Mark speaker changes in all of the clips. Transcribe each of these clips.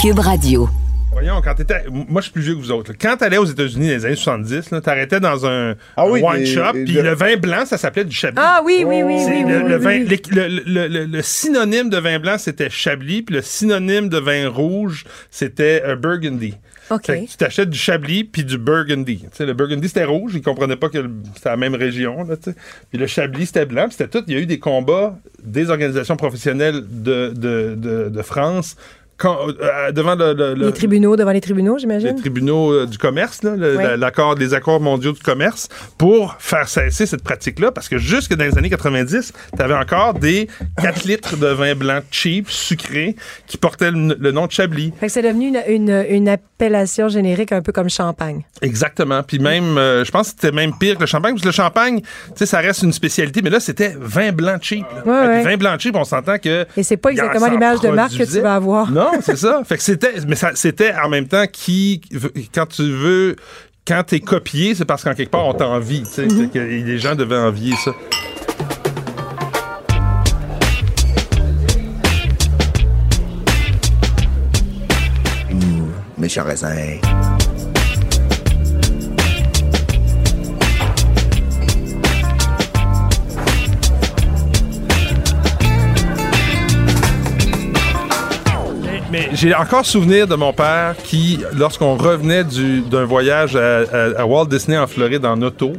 Speaker 1: Cube Radio.
Speaker 2: Voyons, quand t'étais. Moi, je suis plus vieux que vous autres. là. Quand t'allais aux États-Unis dans les années 70, là, t'arrêtais dans un,
Speaker 3: Ah oui,
Speaker 2: wine
Speaker 3: des-
Speaker 2: shop, puis
Speaker 3: de-
Speaker 2: le vin blanc, ça s'appelait du Chablis.
Speaker 4: Ah oui, oui, oui,
Speaker 2: le, le
Speaker 4: oui,
Speaker 2: vin-
Speaker 4: oui.
Speaker 2: le- le- le- le- le synonyme de vin blanc, c'était Chablis, puis le synonyme de vin rouge, c'était euh, Burgundy.
Speaker 4: OK.
Speaker 2: Fait que tu t'achètes du Chablis puis du Burgundy. Tu sais, le Burgundy, c'était rouge. Ils comprenaient pas que c'était la même région. Là, puis le Chablis, c'était blanc. puis c'était tout. Il y a eu des combats des organisations professionnelles de, de, de, de France quand- euh, devant le, le- le-
Speaker 4: Les tribunaux, devant les tribunaux,
Speaker 2: les
Speaker 4: j'imagine.
Speaker 2: tribunaux euh, du commerce, là, le-
Speaker 4: Oui.
Speaker 2: la- l'accord, les accords mondiaux du commerce, pour faire cesser cette pratique-là, parce que jusque dans les années 90, tu avais encore des 4 litres de vin blanc cheap, sucré, qui portaient le, nom de Chablis.
Speaker 4: Fait que c'est devenu une, une, une appellation générique un peu comme champagne.
Speaker 2: Exactement. Puis même, euh, je pense que c'était même pire que le champagne, parce que le champagne, tu sais, ça reste une spécialité, mais là, c'était vin blanc cheap.
Speaker 4: Ouais, ouais.
Speaker 2: Vin blanc cheap, on s'entend que.
Speaker 4: Et c'est pas exactement l'image de marque que tu vas avoir.
Speaker 2: Non, c'est ça. Fait que c'était, mais ça, c'était en même temps qui, quand tu veux, quand t'es copié, c'est parce qu'en quelque part, on t'envie, tu sais,
Speaker 4: Mm-hmm.
Speaker 2: que les gens devaient envier ça.
Speaker 3: Méchant raisin.
Speaker 2: Mais, mais j'ai encore souvenir de mon père qui, lorsqu'on revenait du- d'un voyage à Walt Disney en Floride en auto,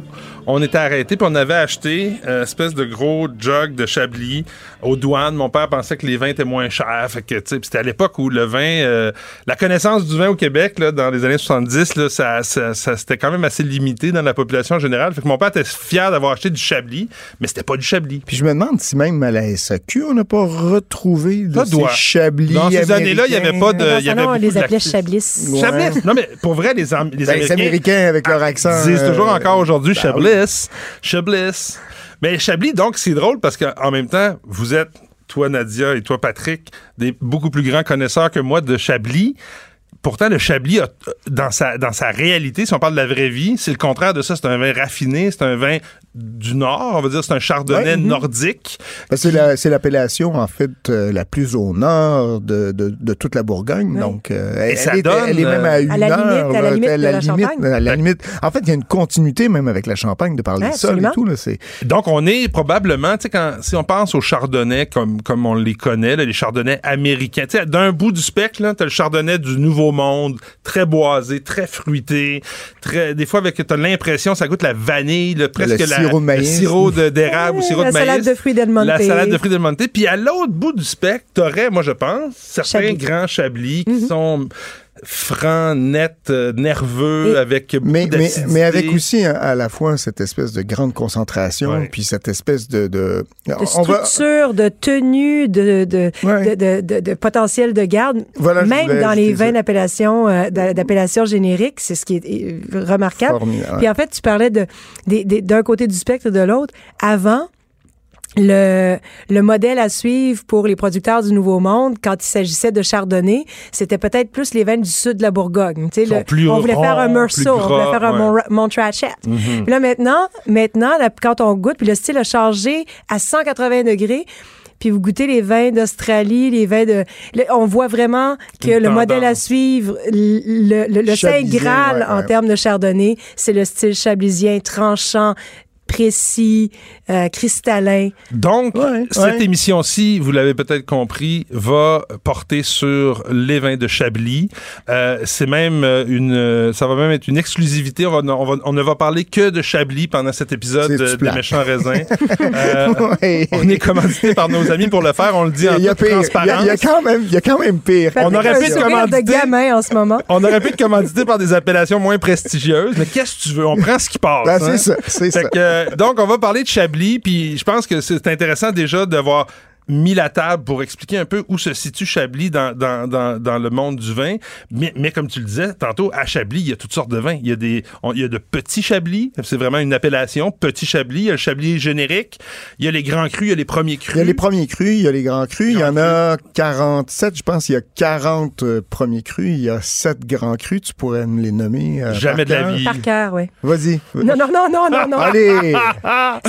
Speaker 2: on était arrêté puis on avait acheté une espèce de gros jug de Chablis aux douanes. Mon père pensait que les vins étaient moins chers. Fait que, tu sais, puis c'était à l'époque où le vin, euh, la connaissance du vin au Québec, là, dans les années 70, là, ça, ça- ça- c'était quand même assez limité dans la population générale. Fait que mon père était fier d'avoir acheté du Chablis, mais c'était pas du Chablis.
Speaker 3: Puis je me demande si même à la SAQ, on n'a pas retrouvé de
Speaker 2: Ça
Speaker 3: ces
Speaker 2: doit.
Speaker 3: chablis.
Speaker 2: Dans ces années-là, il y avait pas de- Euh, il y avait
Speaker 4: on les appelait. Chablis.
Speaker 3: Ouais.
Speaker 2: Chablis! Non, mais pour vrai, les,
Speaker 3: Ben, les
Speaker 2: Américains...
Speaker 3: Avec leur accent.
Speaker 2: Ils disent
Speaker 3: euh,
Speaker 2: toujours encore aujourd'hui
Speaker 3: ben
Speaker 2: Chablis. Chablis. Mais Chablis, donc, c'est drôle parce qu'en même temps, vous êtes, toi, Nadia, et toi, Patrick, des beaucoup plus grands connaisseurs que moi de Chablis. Pourtant, le Chablis, a- dans, sa, dans sa réalité, si on parle de la vraie vie, c'est le contraire de ça. C'est un vin raffiné, c'est un vin du Nord, on va dire, c'est un chardonnay
Speaker 3: Ouais, mhm.
Speaker 2: nordique.
Speaker 3: Ben, c'est la- c'est l'appellation, en fait, euh, la plus au nord de, de- de toute la Bourgogne.
Speaker 4: Ouais.
Speaker 3: Donc, euh, elle,
Speaker 2: ça
Speaker 3: elle est,
Speaker 2: donne,
Speaker 3: elle est même à une
Speaker 4: à la
Speaker 3: heure.
Speaker 4: limite- à la limite de la Champagne.
Speaker 3: à la limite. En fait, il y a une continuité même avec la Champagne de parler
Speaker 4: Ouais,
Speaker 3: de sol et tout. Là,
Speaker 2: Donc, on est probablement, tu sais, quand, si on pense aux chardonnays comme, comme on les connaît, là, les chardonnays américains, tu sais, d'un bout du spectre, là, t'as le chardonnay du Nouveau Monde, très boisé, très fruité, très, des fois, avec, t'as l'impression, ça goûte la vanille, là, presque la,
Speaker 3: sirop de maïs.
Speaker 2: le sirop de- d'érable ou sirop
Speaker 4: la
Speaker 2: de maïs.
Speaker 4: salade de fruits Del Monte.
Speaker 2: La salade de fruits Del Monte. Puis à l'autre bout du spectre, t'aurais, moi, je pense, certains
Speaker 4: Chablis.
Speaker 2: grands chablis qui sont francs, nets, euh, nerveux,
Speaker 4: Et-
Speaker 2: avec beaucoup
Speaker 3: mais, mais, mais avec aussi hein, à la fois cette espèce de grande concentration,
Speaker 2: Ouais.
Speaker 3: puis cette espèce de... de,
Speaker 4: De
Speaker 3: on va-
Speaker 4: structure, de tenue, de, de,
Speaker 3: Ouais.
Speaker 4: de, de, de- de potentiel de garde.
Speaker 3: Voilà,
Speaker 4: Même dans les
Speaker 3: ajouter
Speaker 4: vins
Speaker 3: ça.
Speaker 4: d'appellation euh, d'a- d'appellation générique, c'est ce qui est euh, remarquable.
Speaker 3: Formidable.
Speaker 4: Puis en fait, tu parlais d'un côté du spectre et de l'autre. Avant, le, le modèle à suivre pour les producteurs du Nouveau Monde, quand il s'agissait de chardonnay, c'était peut-être plus les vins du sud de la Bourgogne. Le-
Speaker 2: plus
Speaker 4: on voulait faire un Meursault, on voulait faire un
Speaker 2: ouais.
Speaker 4: Mont- Montrachet. Puis là, maintenant, maintenant là, quand on goûte, puis le style a changé à 180 degrés, puis vous goûtez les vins d'Australie, les vins de... on voit vraiment que le modèle à suivre, le, le, le Saint Graal
Speaker 3: ouais,
Speaker 4: en
Speaker 3: ouais.
Speaker 4: termes de chardonnay, c'est le style chablisien, tranchant, précis, euh, cristallin.
Speaker 2: Donc,
Speaker 3: Ouais,
Speaker 2: cette
Speaker 3: ouais.
Speaker 2: émission-ci, vous l'avez peut-être compris, va porter sur les vins de Chablis. Euh, c'est même euh, une, ça va même être une exclusivité. On, va, on, va- on ne va parler que de Chablis pendant cet épisode de, méchants raisins. Euh,
Speaker 3: Ouais.
Speaker 2: on est commandité par nos amis pour le faire. On le dit en
Speaker 3: il y a
Speaker 2: toute
Speaker 3: pire. Il y a,
Speaker 2: transparence.
Speaker 3: il y a quand même, il y a quand même pire.
Speaker 2: On aurait pu
Speaker 4: de
Speaker 2: commandité.
Speaker 4: gamin en ce moment.
Speaker 2: On aurait pu être commandité par des appellations moins prestigieuses, mais qu'est-ce que tu veux? On prend ce qui passe.
Speaker 3: Ben,
Speaker 2: hein?
Speaker 3: c'est ça, c'est ça.
Speaker 2: que, euh, donc, on va parler de Chablis, puis je pense que c'est intéressant déjà d'avoir mis la table pour expliquer un peu où se situe Chablis dans, dans, dans, dans le monde du vin. Mais, mais comme tu le disais tantôt, à Chablis, il y a toutes sortes de vins. Il y a, des, on- il y a de petits Chablis, c'est vraiment une appellation, petit Chablis. Il y a le Chablis générique. Il y a les grands crus, il y a les premiers crus.
Speaker 3: Il y a les premiers crus, il y a les grands crus, il y en a 47, je pense, il y a 40 euh, premiers crus, il y a 7 grands crus, tu pourrais me les nommer. euh,
Speaker 2: Jamais
Speaker 3: par
Speaker 2: de la vie.
Speaker 4: Par cœur, oui.
Speaker 3: Vas-y.
Speaker 4: Non, non, non, non, non, non.
Speaker 3: Allez!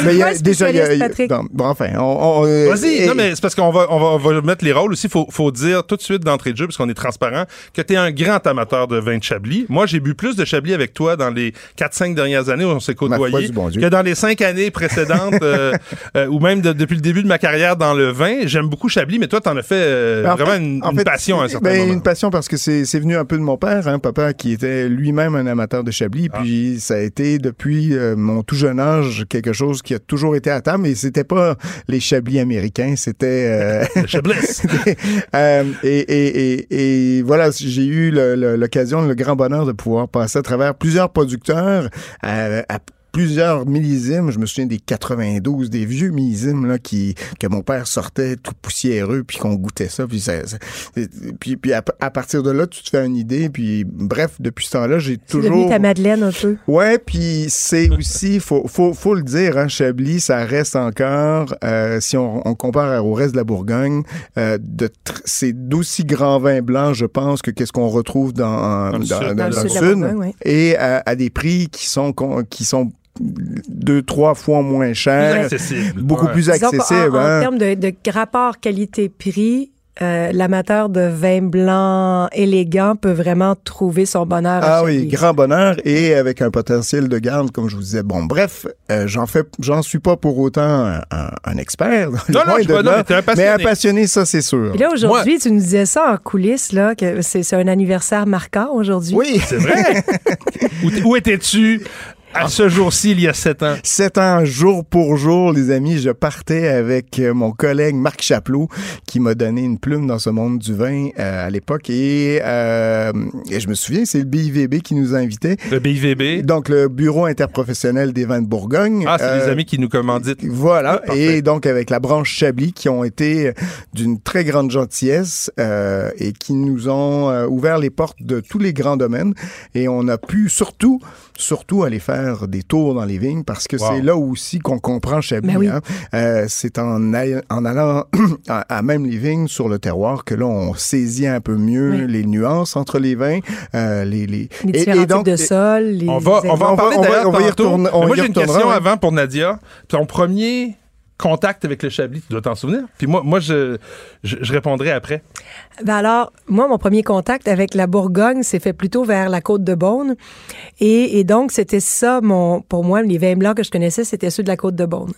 Speaker 3: Mais il y a déjà, il y a- y non, bon, enfin, on, on, euh,
Speaker 2: Vas-y, non, mais mais c'est parce qu'on va, on va, on va mettre les rôles aussi. Faut, faut dire tout de suite d'entrée de jeu, parce qu'on est transparent, que tu es un grand amateur de vin de Chablis. Moi, j'ai bu plus de Chablis avec toi dans les 4-5 dernières années où on s'est
Speaker 3: bon Dieu.
Speaker 2: que dans les 5 années précédentes euh, euh, ou même de- depuis le début de ma carrière dans le vin. J'aime beaucoup Chablis, mais toi, t'en as fait euh,
Speaker 3: En
Speaker 2: vraiment
Speaker 3: fait-
Speaker 2: une,
Speaker 3: en
Speaker 2: une
Speaker 3: fait,
Speaker 2: passion à un certain
Speaker 3: ben,
Speaker 2: moment.
Speaker 3: Une passion parce que c'est c'est venu un peu de mon père, hein, papa qui était lui-même un amateur de Chablis.
Speaker 2: Ah.
Speaker 3: Puis ça a été depuis euh, mon tout jeune âge quelque chose qui a toujours été à table. Mais c'était pas les Chablis américains, c'était euh,
Speaker 2: Le Chablis.
Speaker 3: Euh, et, et, et, et voilà, j'ai eu le- le- l'occasion, le grand bonheur de pouvoir passer à travers plusieurs producteurs à, à plusieurs millésimes. Je me souviens des 92, des vieux millésimes là, qui, que mon père sortait tout poussiéreux, puis qu'on goûtait ça. Puis, ça, ça- puis, puis à, à partir de là, tu te fais une idée. Puis bref, depuis ce temps-là, j'ai
Speaker 4: C'est devenu
Speaker 3: toujours...
Speaker 4: ta Madeleine un peu.
Speaker 3: Ouais, puis c'est aussi, faut, faut, faut le dire, hein, Chablis, ça reste encore, euh, si on, on compare au reste de la Bourgogne, euh, de c'est d'aussi grands vins blancs, je pense, que qu'est-ce qu'on retrouve dans,
Speaker 2: Dans le sud.
Speaker 3: dans
Speaker 4: Dans le
Speaker 3: le
Speaker 4: sud de la
Speaker 3: sud,
Speaker 4: Bourgogne, oui.
Speaker 3: et à, à des prix qui sont qui sont deux, trois fois moins
Speaker 2: Plus
Speaker 3: chers,
Speaker 2: accessible.
Speaker 3: beaucoup
Speaker 2: Ouais.
Speaker 3: plus accessibles.
Speaker 4: En,
Speaker 3: hein.
Speaker 4: termes de, de rapport qualité-prix, euh, l'amateur de vin blanc élégant peut vraiment trouver son bonheur. à
Speaker 3: Ah oui, grand bonheur et avec un potentiel de garde, comme je vous disais. Bon, bref, euh, j'en fais, j'en suis pas pour autant un, un- un expert.
Speaker 2: Non, non, je pas- non, mais un passionné.
Speaker 3: Mais un passionné, ça c'est sûr.
Speaker 4: Puis là, aujourd'hui, tu nous disais ça en coulisses, là, que c'est un anniversaire marquant aujourd'hui.
Speaker 3: Oui,
Speaker 2: C'est vrai. où, où étais-tu? À ce jour-ci, il y a sept ans?
Speaker 3: sept ans jour pour jour, les amis, je partais avec euh, mon collègue Marc Chaplot qui m'a donné une plume dans ce monde du vin euh, à l'époque et, euh, et je me souviens, c'est le BIVB qui nous invitait.
Speaker 2: Le BIVB.
Speaker 3: Donc le Bureau interprofessionnel des vins de Bourgogne.
Speaker 2: Ah, c'est
Speaker 3: Euh,
Speaker 2: des amis qui nous commanditent.
Speaker 3: Voilà,
Speaker 2: Ah,
Speaker 3: et donc avec la branche Chablis qui ont été euh, d'une très grande gentillesse euh, et qui nous ont euh, ouvert les portes de tous les grands domaines et on a pu surtout surtout aller faire des tours dans les vignes parce que
Speaker 2: Wow.
Speaker 3: c'est là aussi qu'on comprend Chablis.
Speaker 4: Ben oui.
Speaker 3: hein. Euh, c'est en, en allant à, à même les vignes sur le terroir que là on saisit un peu mieux
Speaker 4: Oui.
Speaker 3: les nuances entre les vins, euh, les, les
Speaker 4: Les
Speaker 3: et- et
Speaker 4: différents
Speaker 3: donc-
Speaker 4: types de sol. Les
Speaker 2: On va, on va en
Speaker 3: on va-
Speaker 2: parler
Speaker 3: on va-
Speaker 2: d'ailleurs
Speaker 3: on va y retourner- on
Speaker 2: Mais moi, j'ai une question
Speaker 3: ouais.
Speaker 2: avant pour Nadia. Ton premier contact avec le Chablis, tu dois t'en souvenir. Puis moi, moi je, je, je répondrai après.
Speaker 4: Ben alors, moi, mon premier contact avec la Bourgogne s'est fait plutôt vers la côte de Beaune. Et, et donc, c'était ça, mon, pour moi, les vins blancs que je connaissais, c'était ceux de la côte de Beaune.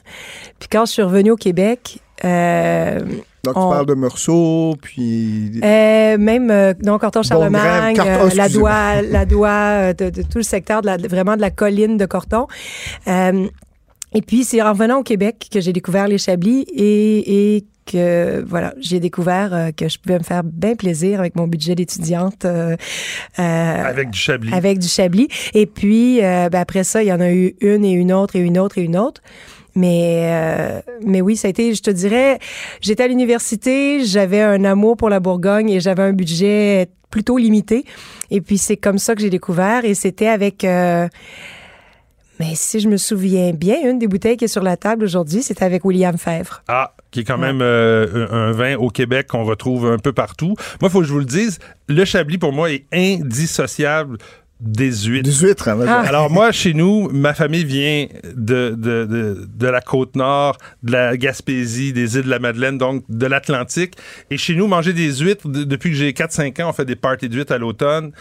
Speaker 4: Puis quand je suis revenue au Québec, euh,
Speaker 3: donc
Speaker 4: on-
Speaker 3: tu parles de Meursault puis
Speaker 4: euh, même euh, donc Corton Charlemagne,
Speaker 3: Bon,
Speaker 4: euh, la doigt, la doigt euh, de, de tout le secteur de la, de- vraiment de la colline de Corton. Et puis c'est en venant au Québec que j'ai découvert les Chablis et, et que voilà, j'ai découvert euh, que je pouvais me faire bien plaisir avec mon budget d'étudiante euh, euh,
Speaker 2: Avec du Chablis.
Speaker 4: avec du Chablis. Et puis euh, ben, après ça, il y en a eu une et une autre et une autre et une autre. Mais euh, mais oui, ça a été, je te dirais, j'étais à l'université, j'avais un amour pour la Bourgogne et j'avais un budget plutôt limité. Et puis c'est comme ça que j'ai découvert et c'était avec euh, mais si je me souviens bien, une des bouteilles qui est sur la table aujourd'hui, c'était avec William Fèvre.
Speaker 2: Ah, qui est quand même euh, un vin au Québec qu'on retrouve un peu partout. Moi, il faut que je vous le dise, le Chablis, pour moi, est indissociable des huîtres.
Speaker 3: des huîtres. hein,
Speaker 4: Ah.
Speaker 2: Alors moi, chez nous, ma famille vient de, de, de, de la côte nord, de la Gaspésie, des îles de la Madeleine, donc de l'Atlantique. Et chez nous, manger des huîtres, de- depuis que j'ai 4-5 ans, on fait des parties d'huîtres à l'automne.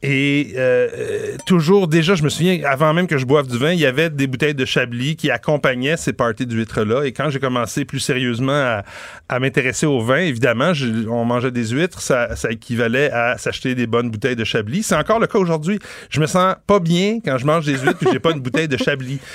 Speaker 2: Et euh, euh, toujours, déjà, je me souviens, avant même que je boive du vin, il y avait des bouteilles de Chablis qui accompagnaient ces parties d'huîtres-là. Et quand j'ai commencé plus sérieusement à, à m'intéresser au vin, évidemment, je- on mangeait des huîtres, ça, ça équivalait à s'acheter des bonnes bouteilles de Chablis. C'est encore le cas aujourd'hui. Je me sens pas bien quand je mange des huîtres et j'ai pas une bouteille de Chablis.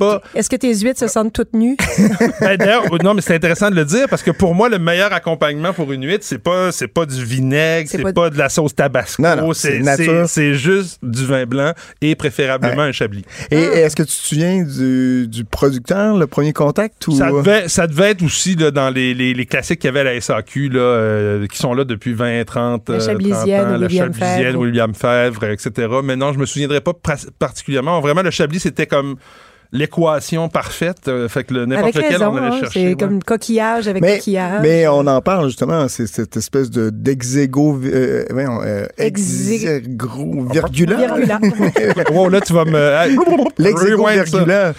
Speaker 2: Pas.
Speaker 4: Est-ce que tes huîtres se sentent toutes nues?
Speaker 2: Ben, D'ailleurs, non, mais c'est intéressant de le dire parce que pour moi, le meilleur accompagnement pour une huître, c'est pas, c'est pas du vinaigre,
Speaker 4: C'est
Speaker 2: c'est
Speaker 4: pas-
Speaker 2: pas... de la sauce tabasco,
Speaker 3: Non, non, c'est
Speaker 2: c'est
Speaker 3: nature.
Speaker 2: c'est- juste du vin blanc et préférablement un Chablis.
Speaker 3: Et est-ce que tu te souviens du, du producteur, le premier contact ou?
Speaker 2: Ça devait, ça devait être aussi là, dans les, les, les classiques qu'il y avait à la SAQ, là, euh, qui sont là depuis 20, 30,
Speaker 4: La
Speaker 2: euh, 30
Speaker 4: Chablisienne,
Speaker 2: ans. La
Speaker 4: William
Speaker 2: Chablisienne,
Speaker 4: Fèvre.
Speaker 2: William Fèvre, etc. Mais non, je me souviendrai pas particulièrement. Vraiment, le Chablis, c'était comme l'équation parfaite. euh, fait que le- n'importe
Speaker 4: Avec
Speaker 2: lequel
Speaker 4: raison,
Speaker 2: on allait
Speaker 4: hein,
Speaker 2: chercher.
Speaker 4: c'est
Speaker 2: ouais.
Speaker 4: comme coquillage avec
Speaker 3: Mais,
Speaker 4: coquillage.
Speaker 3: mais on en parle justement, c'est cette espèce de d'exégo, euh, voyons, euh,
Speaker 4: Exé-
Speaker 3: exégro virgula.
Speaker 4: Virgula.
Speaker 2: Wow, là, tu vas me.
Speaker 3: L'exégo.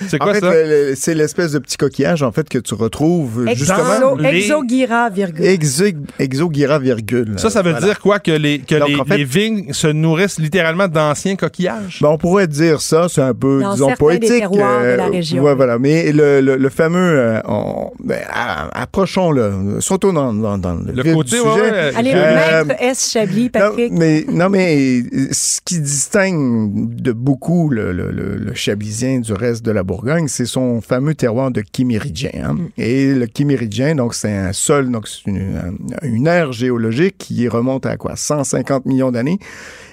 Speaker 2: C'est quoi
Speaker 3: en fait,
Speaker 2: ça?
Speaker 3: c'est l'espèce de petit coquillage en fait que tu retrouves justement.
Speaker 4: Exo,
Speaker 2: les-
Speaker 4: exogyra, virgule.
Speaker 3: Exé- Exogyra virgule.
Speaker 2: Ça, ça veut
Speaker 3: Voilà.
Speaker 2: dire quoi? Que les, que
Speaker 3: Donc,
Speaker 2: les,
Speaker 3: en fait-
Speaker 2: les vignes se nourrissent littéralement d'anciens coquillages?
Speaker 3: Ben, on pourrait dire ça, c'est un peu,
Speaker 4: Dans
Speaker 3: disons, poétique.
Speaker 4: terroirs de la région.
Speaker 3: ouais, voilà. Mais le, le, le fameux, euh, on- ben, à- approchons-le, sautons dans, dans, dans le,
Speaker 2: Le
Speaker 3: vif
Speaker 2: côté,
Speaker 3: du
Speaker 2: ouais,
Speaker 3: sujet.
Speaker 2: ouais,
Speaker 4: Allez,
Speaker 3: Euh,
Speaker 4: maître S. Chablis,
Speaker 3: Non,
Speaker 4: Patrick.
Speaker 3: mais, non, mais ce qui distingue de beaucoup le, le, le, le Chablisien du reste de la Bourgogne, c'est son fameux terroir de Quiméridien. hein.
Speaker 4: Mm.
Speaker 3: Et le Quiméridien, donc c'est un sol, donc c'est une, une ère géologique qui remonte à quoi? 150 millions d'années.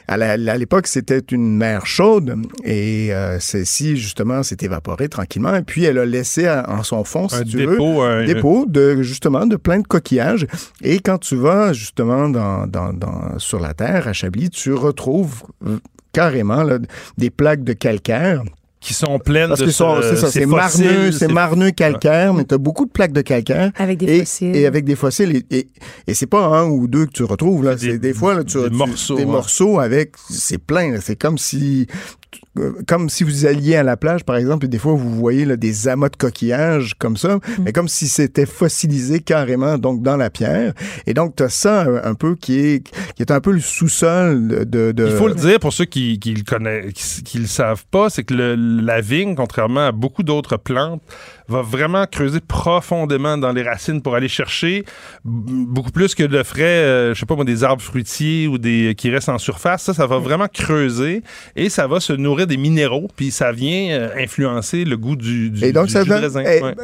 Speaker 3: À la- à l'époque, c'était une mer chaude et euh, celle-ci, justement, s'est évaporée tranquillement. Et puis, elle a laissé à- en son fond, si
Speaker 2: un
Speaker 3: tu veux,
Speaker 2: dépôt. un-
Speaker 3: dépôt de justement de plein de coquillages. Et quand tu vas justement dans, dans, dans- sur la terre à Chablis, tu retrouves euh, carrément là, des plaques de calcaire.
Speaker 2: Qui sont pleines
Speaker 3: Parce
Speaker 2: de ce-
Speaker 3: c'est ça,
Speaker 2: ces
Speaker 3: c'est marneux, c'est
Speaker 2: ces-
Speaker 3: marneux calcaire, mais tu as beaucoup de plaques de calcaire.
Speaker 4: Avec des
Speaker 3: Et,
Speaker 4: fossiles.
Speaker 3: et avec des fossiles. Et, et, et c'est pas un ou deux que tu retrouves. là.
Speaker 2: C'est des-
Speaker 3: fois, là, tu
Speaker 2: des
Speaker 3: tu-
Speaker 2: morceaux,
Speaker 3: Des
Speaker 2: ouais.
Speaker 3: morceaux avec. C'est plein. là. C'est comme si. Euh, Comme si vous alliez à la plage, par exemple, et des fois, vous voyez là, des amas de coquillages comme ça,
Speaker 2: Mm.
Speaker 3: mais comme si c'était fossilisé carrément donc dans la pierre. Et donc, tu as ça un, un peu qui est, qui est un peu le sous-sol de, de-
Speaker 2: Il faut le dire pour ceux qui, qui le connaissent, qui, qui le savent pas, c'est que le- la vigne, contrairement à beaucoup d'autres plantes, va vraiment creuser profondément dans les racines pour aller chercher beaucoup plus que le ferait, euh, je sais pas moi, des arbres fruitiers ou des qui restent en surface. Ça, ça va vraiment creuser et ça va se nourrir des minéraux, puis ça vient euh, influencer le goût du, du,
Speaker 3: Et donc,
Speaker 2: du
Speaker 3: ça
Speaker 2: jus de
Speaker 3: donne.
Speaker 2: raisin. Ouais.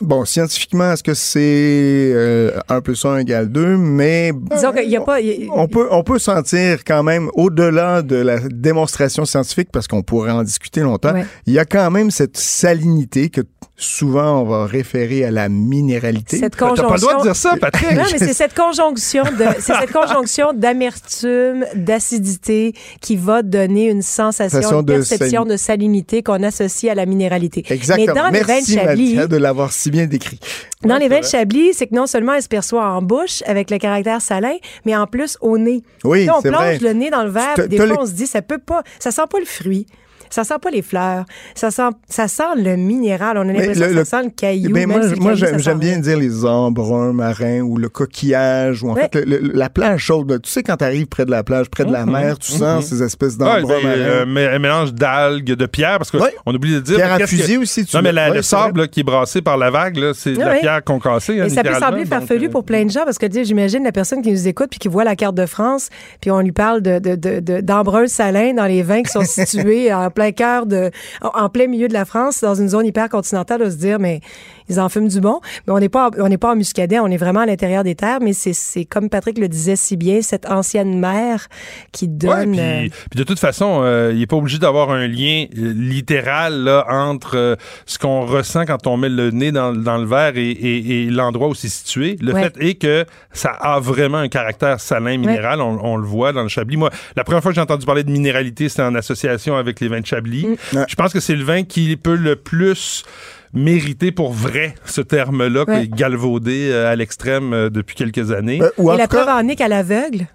Speaker 3: bon, scientifiquement, est-ce que c'est euh, 1 plus 1 égale 2, mais.
Speaker 4: Disons qu'il n'y a pas. il y a-
Speaker 3: On peut, on peut sentir quand même, au-delà de la démonstration scientifique, parce qu'on pourrait en discuter longtemps,
Speaker 4: Ouais.
Speaker 3: il y a quand même cette salinité que souvent on va référer à la minéralité.
Speaker 4: Cette
Speaker 2: T'as pas le droit de
Speaker 4: conjonction.
Speaker 2: dire ça, Patrick.
Speaker 4: Non, mais c'est cette conjonction de, c'est cette conjonction d'amertume, d'acidité qui va donner une sensation, une
Speaker 3: de
Speaker 4: perception de salinité qu'on associe à la minéralité.
Speaker 3: Exactement.
Speaker 4: Mais dans les vins
Speaker 3: Merci,
Speaker 4: de Chablis,
Speaker 3: Mathia, de l'avoir si bien décrit.
Speaker 4: dans
Speaker 2: Ouais,
Speaker 4: les vins de. Chablis, c'est que non seulement elle se perçoit en bouche avec le caractère salin, mais en plus au nez.
Speaker 3: Oui,
Speaker 4: Là, on plonge
Speaker 3: vrai.
Speaker 4: le nez dans le verre, des fois
Speaker 3: le-
Speaker 4: on se dit ça peut pas, ça sent pas le fruit. Ça sent pas les fleurs. Ça sent, ça sent le minéral. On a l'impression
Speaker 3: le-
Speaker 4: que
Speaker 3: le-
Speaker 4: ça sent le caillou. Même
Speaker 3: moi,
Speaker 4: si le
Speaker 3: moi j'aime bien
Speaker 4: rien.
Speaker 3: dire les embruns marins ou le coquillage ou en
Speaker 4: Ouais.
Speaker 3: fait le- le- la plage chaude. Tu sais quand tu arrives près de la plage, près de la
Speaker 2: Mhm.
Speaker 3: mer, tu sens ces espèces d'embruns marins.
Speaker 2: euh, mais un mélange d'algues, de pierres, parce qu'on
Speaker 3: Ouais.
Speaker 2: oublie de dire.
Speaker 3: Pierre à
Speaker 2: que-
Speaker 3: fusil aussi. Tu
Speaker 2: Non, mais la-
Speaker 3: ouais,
Speaker 2: le sable là, qui est brassé par la vague, c'est de la pierre concassée. hein,
Speaker 4: Et ça peut sembler farfelu
Speaker 2: euh,
Speaker 4: pour plein de gens parce que j'imagine la personne qui nous écoute puis qui voit la carte de France puis on lui parle de, de, de, de- d'embrun salin dans les vins qui sont situés en plein cœur de en plein milieu de la France dans une zone hyper continentale de se dire mais ils en fument du bon mais on n'est pas on n'est pas en muscadet on est vraiment à l'intérieur des terres mais c'est, c'est comme Patrick le disait si bien cette ancienne mer qui
Speaker 2: Ouais,
Speaker 4: donne
Speaker 2: puis,
Speaker 4: euh,
Speaker 2: puis de toute façon, euh, il n'est pas obligé d'avoir un lien euh, littéral là, entre euh, ce qu'on ressent quand on met le nez dans, dans le verre et, et- et l'endroit où c'est situé. Le
Speaker 4: Ouais.
Speaker 2: fait est que ça a vraiment un caractère salin minéral. On, on le voit dans le Chablis. Moi, la première fois que j'ai entendu parler de minéralité, c'était en association avec les vins de Chablis.
Speaker 4: Mm.
Speaker 2: Je pense que c'est le vin qui peut le plus mériter pour vrai ce terme-là, qui est galvaudé euh, à l'extrême euh, depuis quelques années.
Speaker 3: Euh, ou en
Speaker 4: et la
Speaker 3: cas,
Speaker 4: preuve en est qu'à l'aveugle,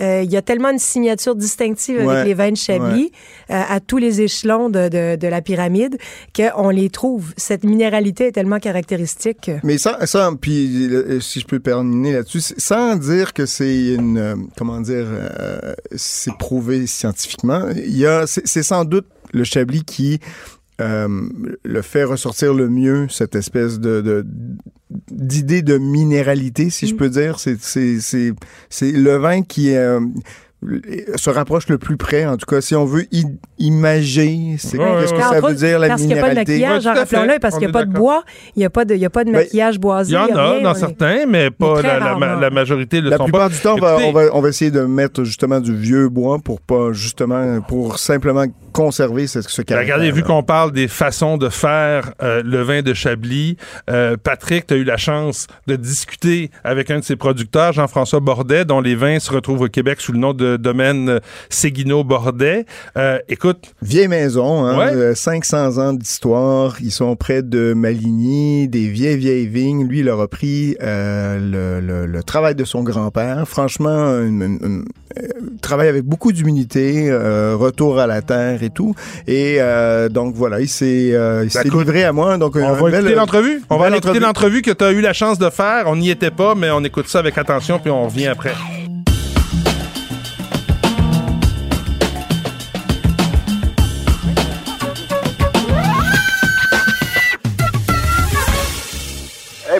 Speaker 4: euh, il y a tellement une signature distinctive
Speaker 3: Ouais,
Speaker 4: avec les vins de Chablis euh, à tous les échelons de, de, de la pyramide qu'on les trouve. Cette minéralité est tellement caractéristique.
Speaker 3: Mais ça, ça puis si je peux terminer là-dessus, sans dire que c'est une, comment dire, euh, c'est prouvé scientifiquement, il y a, c'est c'est sans doute le Chablis qui euh, le fait ressortir le mieux, cette espèce de, d'idée de minéralité, si je
Speaker 4: Mm.
Speaker 3: peux dire. C'est, c'est, c'est, c'est le vin qui euh, se rapproche le plus près, en tout cas, si on veut imager, c'est
Speaker 2: Ouais,
Speaker 3: qu'est-ce que ça veut dire la
Speaker 4: parce qu'il n'y a pas de
Speaker 3: minéralité.
Speaker 4: maquillage,
Speaker 2: Ouais,
Speaker 4: rappelons-le, parce qu'il n'y a pas de bois, il n'y a pas de, il y a pas de
Speaker 3: Ben,
Speaker 4: maquillage boisé.
Speaker 2: Il y en a
Speaker 4: rien,
Speaker 2: dans
Speaker 4: est-
Speaker 2: certains, mais pas la, la majorité le
Speaker 3: La
Speaker 2: sont
Speaker 3: plupart
Speaker 2: pas.
Speaker 3: du temps, on va,
Speaker 2: Écoutez-
Speaker 3: on, va, on va essayer de mettre justement du vieux bois pour pas justement, pour simplement conserver ce, ce
Speaker 2: Ben,
Speaker 3: caractère.
Speaker 2: Regardez, vu qu'on parle des façons de faire euh, le vin de Chablis, euh, Patrick, tu as eu la chance de discuter avec un de ses producteurs, Jean-François Bordet, dont les vins se retrouvent au Québec sous le nom de le domaine Séguino-Bordet. écoute.
Speaker 5: Vieille maison, hein, 500 ans d'histoire. Ils sont près de Maligny, des vieilles, vieilles vignes. Lui, il a repris le, le, travail de son grand-père. Franchement, un, travail avec beaucoup d'humilité, retour à la terre et tout. Et donc voilà, il s'est livré à moi. Donc,
Speaker 2: on va écouter l'entrevue. On va écouter l'entrevue que tu as eu la chance de faire. On n'y était pas, mais on écoute ça avec attention, puis on revient après.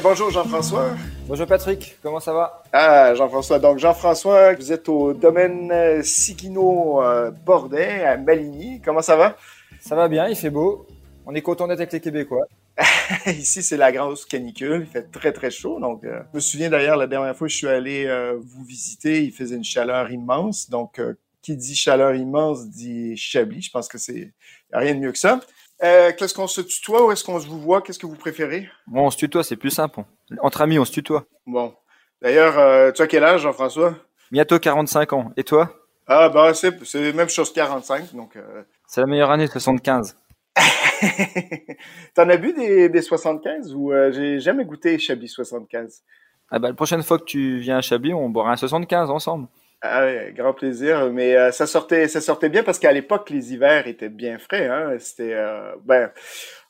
Speaker 5: Bonjour Jean-François.
Speaker 1: Bonjour Patrick, comment ça va?
Speaker 5: Ah, Jean-François. Donc, Jean-François, vous êtes au domaine euh, Sigino-Bordet à Maligny. Comment ça va?
Speaker 1: Ça va bien, il fait beau. On est content d'être avec les Québécois.
Speaker 5: Ici, c'est la grosse canicule. Il fait très, très chaud. Donc, euh, je me souviens d'ailleurs, la dernière fois que je suis allé euh, vous visiter, il faisait une chaleur immense. Donc, euh, qui dit chaleur immense dit Chablis. Je pense que c'est rien de mieux que ça. Qu'est-ce qu'on se tutoie ou est-ce qu'on se vous voit? Qu'est-ce que vous préférez?
Speaker 1: Bon, on se tutoie, c'est plus simple. Entre amis, on se tutoie.
Speaker 5: Bon. D'ailleurs, tu as quel âge, Jean-François?
Speaker 1: Bientôt 45 ans. Et toi?
Speaker 5: Ah, bah, c'est même chose 45. Donc,
Speaker 1: C'est la meilleure année, 75.
Speaker 5: T'en as bu des, des 75 ou euh, j'ai jamais goûté Chablis 75?
Speaker 1: Ah bah, la prochaine fois que tu viens à Chablis, on boira un 75 ensemble.
Speaker 5: Ah ouais, grand plaisir. Mais euh, ça sortait, ça sortait bien parce qu'à l'époque, les hivers étaient bien frais. Hein? C'était, euh, ben,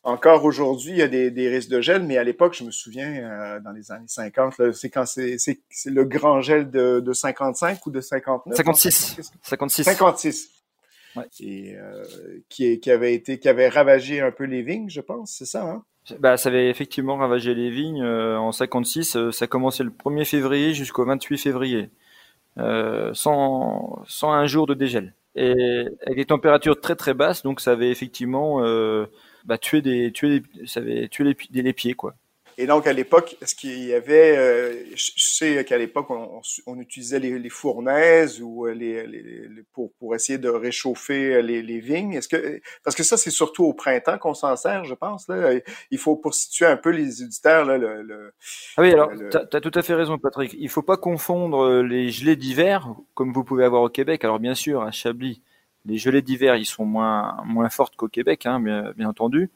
Speaker 5: encore aujourd'hui, il y a des, des, risques de gel, mais à l'époque, je me souviens, dans les années 50, c'est quand c'est, c'est, le grand gel de, de 55 ou de 59?
Speaker 1: 56. 56.
Speaker 5: 56 et euh, qui, qui, avait été, qui avait ravagé un peu les vignes, je pense, c'est ça, hein?
Speaker 1: Bah, ça avait effectivement ravagé les vignes euh, en 56. Euh, ça commençait le 1er février jusqu'au 28 février, euh, sans, sans un jour de dégel. Et avec des températures très très basses, donc ça avait effectivement bah, tué des, tué des, ça avait tué les, les pieds, quoi.
Speaker 5: Et donc, à l'époque, est-ce qu'il y avait, euh, je sais qu'à l'époque, on, on, utilisait les, les, fournaises ou euh, les, les, pour, pour essayer de réchauffer euh, les, les vignes. Est-ce que, parce que ça, c'est surtout au printemps qu'on s'en sert, je pense. Là. Il faut, pour situer un peu les auditeurs, là, le, le
Speaker 1: Ah oui, alors, tu as, tout à fait raison, Patrick. Il faut pas confondre les gelées d'hiver, comme vous pouvez avoir au Québec. Alors, bien sûr, à Chablis, les gelées d'hiver, ils sont moins, moins fortes qu'au Québec, hein, bien, bien entendu.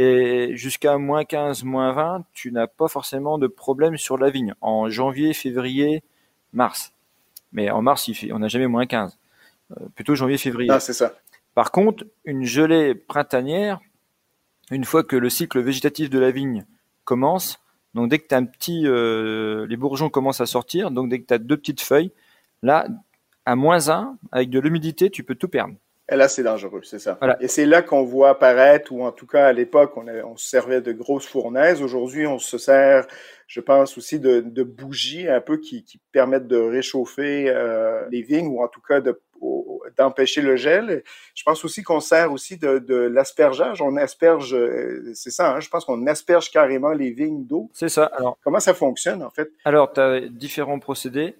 Speaker 1: Et jusqu'à moins 15, moins 20, tu n'as pas forcément de problème sur la vigne. En janvier, février, mars. Mais en mars, il fait, on n'a jamais moins 15. Euh, plutôt janvier, février.
Speaker 5: Ah, c'est ça.
Speaker 1: Par contre, une gelée printanière, une fois que le cycle végétatif de la vigne commence, donc dès que tu as un petit, euh, les bourgeons commencent à sortir, donc dès que tu as deux petites feuilles, là, à moins 1, avec de l'humidité, tu peux tout perdre.
Speaker 5: Et là, c'est dangereux, c'est ça. Et c'est là qu'on voit apparaître, ou en tout cas à l'époque, on, on, se servait de grosses fournaises. Aujourd'hui, on se sert, je pense aussi, de, de bougies un peu qui, qui permettent de réchauffer euh, les vignes, ou en tout cas de d'empêcher le gel. Je pense aussi qu'on sert aussi de, de l'aspergeage. On asperge, euh, c'est ça, hein, je pense qu'on asperge carrément les vignes d'eau.
Speaker 1: C'est ça. Alors,
Speaker 5: comment ça fonctionne en fait?
Speaker 1: Alors, tu as différents procédés.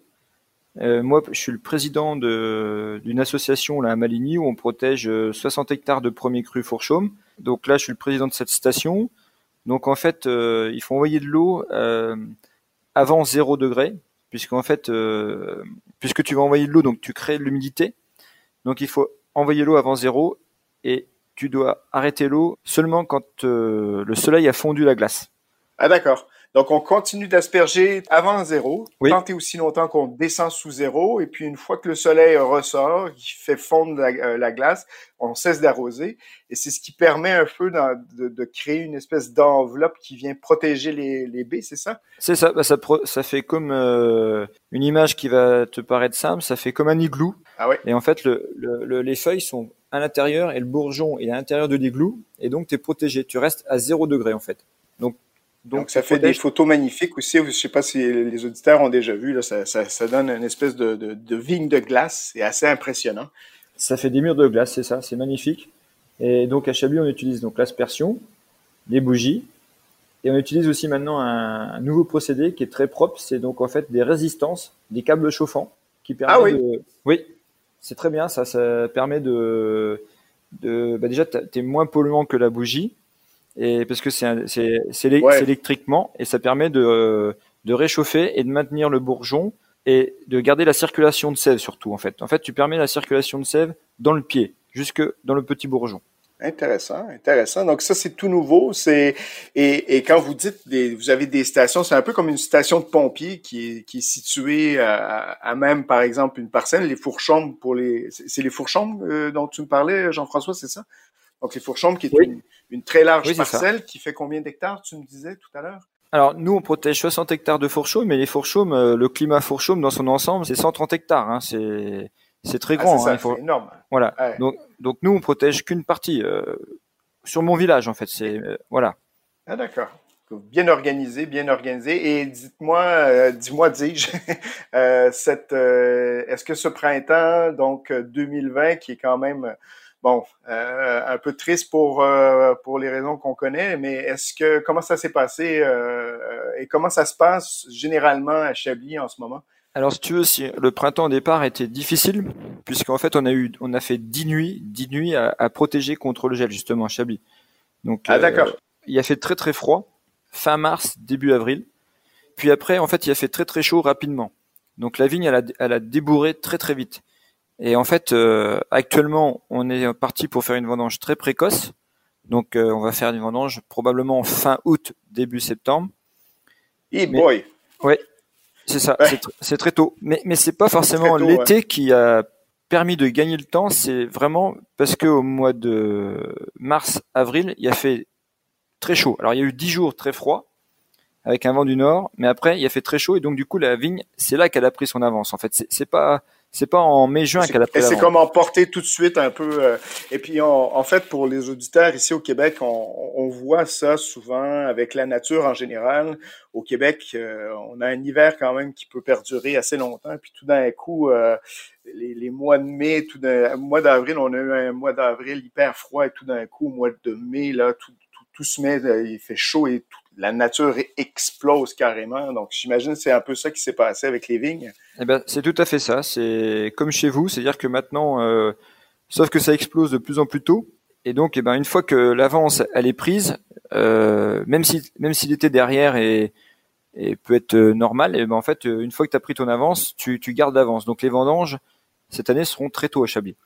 Speaker 1: Euh, moi, je suis le président d'une association là, à Maligny où on protège 60 euh, hectares de premiers crus Fourchaume. Donc là, je suis le président de cette station. Donc en fait, euh, il faut envoyer de l'eau avant 0 degré, puisqu'en fait, puisque tu vas envoyer de l'eau, donc tu crées de l'humidité. Donc il faut envoyer l'eau avant 0 et tu dois arrêter l'eau seulement quand le soleil a fondu la glace.
Speaker 5: Ah d'accord. Donc, on continue d'asperger avant zéro, tant et aussi longtemps qu'on descend sous zéro. Et puis, une fois que le soleil ressort, qui fait fondre la, euh, glace, on cesse d'arroser. Et c'est ce qui permet un peu de, de, créer une espèce d'enveloppe qui vient protéger les, les baies, c'est ça?
Speaker 1: C'est ça. Bah, ça, ça fait comme euh, une image qui va te paraître simple. Ça fait comme un igloo.
Speaker 5: Ah ouais.
Speaker 1: Et en fait, le, le, les feuilles sont à l'intérieur et le bourgeon est à l'intérieur de l'igloo. Et donc, tu es protégé. Tu restes à zéro degré, en fait. Donc,
Speaker 5: donc, ça fait des photos magnifiques aussi. Je sais pas si les auditeurs ont déjà vu. Là, ça, ça, ça donne une espèce de, de, de vigne de glace. C'est assez impressionnant.
Speaker 1: Ça fait des murs de glace, c'est ça. C'est magnifique. Et donc à Chablis, on utilise donc l'aspersion, les bougies, et on utilise aussi maintenant un, nouveau procédé qui est très propre. C'est donc en fait des résistances, des câbles chauffants qui permettent
Speaker 5: ah oui.
Speaker 1: de. Oui, c'est très bien. Ça, ça permet de. de bah déjà, t'es moins polluant que la bougie et parce que c'est c'est électriquement et ça permet de de réchauffer et de maintenir le bourgeon et de garder la circulation de sève surtout en fait. En fait, tu permets la circulation de sève dans le pied, jusque dans le petit bourgeon.
Speaker 5: Intéressant, intéressant. Donc ça, c'est tout nouveau. C'est et, et, quand vous dites des, vous avez des stations, c'est un peu comme une station de pompiers qui est, qui est située à, à même, par exemple, une parcelle. Les fourchombes pour les, c'est les fourchombes euh, dont tu me parlais, Jean-François, c'est ça? Donc les fourchombes qui est une, une, très large parcelle qui fait combien d'hectares Tu me disais tout à l'heure?
Speaker 1: Alors nous, on protège 60 hectares de fourchaume, mais les fourchaumes, euh, le climat fourchaume dans son ensemble, c'est 130 hectares. Hein, c'est c'est très ah, grand.
Speaker 5: Ah, c'est énorme.
Speaker 1: Voilà. Donc donc nous, on protège qu'une partie euh, sur mon village en fait. C'est euh, voilà.
Speaker 5: Ah d'accord. Bien organisé, bien organisé. Et dites-moi, euh, dis-moi, dis-je, cette, est-ce que ce printemps, donc 2020, qui est quand même bon, euh, un peu triste pour euh, pour les raisons qu'on connaît, mais est-ce que comment ça s'est passé euh, et comment ça se passe généralement à Chablis en ce moment?
Speaker 1: Alors si tu veux, si le printemps au départ était difficile, puisqu'en fait on a eu on a fait dix nuits, dix nuits à, à protéger contre le gel justement à Chablis.
Speaker 5: Donc ah d'accord.
Speaker 1: il a fait très très froid, fin mars, début avril. Puis après en fait il a fait très très chaud rapidement. Donc la vigne elle a, elle a débourré très très vite. Et en fait, euh, actuellement, on est parti pour faire une vendange très précoce. Donc, euh, on va faire une vendange probablement fin août, début septembre.
Speaker 5: Et boy.
Speaker 1: Ouais, c'est ça. C'est très tôt. Mais mais c'est pas forcément l'été qui a permis de gagner le temps. C'est vraiment parce que au mois de mars, avril, il a fait très chaud. Alors, il y a eu dix jours très froids avec un vent du nord, mais après, il a fait très chaud et donc du coup, la vigne, c'est là qu'elle a pris son avance. En fait, c'est pas c'est pas en mai-juin qu'elle a pris
Speaker 5: C'est comme emporter tout de suite un peu. Euh, et puis, en fait, pour les auditeurs ici au Québec, on, on, voit ça souvent avec la nature en général. Au Québec, euh, on a un hiver quand même qui peut perdurer assez longtemps. Puis tout d'un coup, euh, les, les, mois de mai, tout d'un mois d'avril, on a eu un mois d'avril hyper froid et tout d'un coup, au mois de mai, là, tout, tout, tout se met, il fait chaud et tout, la nature explose carrément. Donc, j'imagine que c'est un peu ça qui s'est passé avec les vignes.
Speaker 1: Eh ben, c'est tout à fait ça. C'est comme chez vous, c'est-à-dire que maintenant, euh, sauf que ça explose de plus en plus tôt. Et donc, eh ben, une fois que l'avance elle est prise, euh, même si même s'il était derrière et, et peut être euh, normal, et eh ben en fait, une fois que tu as pris ton avance, tu, tu gardes l'avance. Donc, les vendanges cette année seront très tôt à Chablis.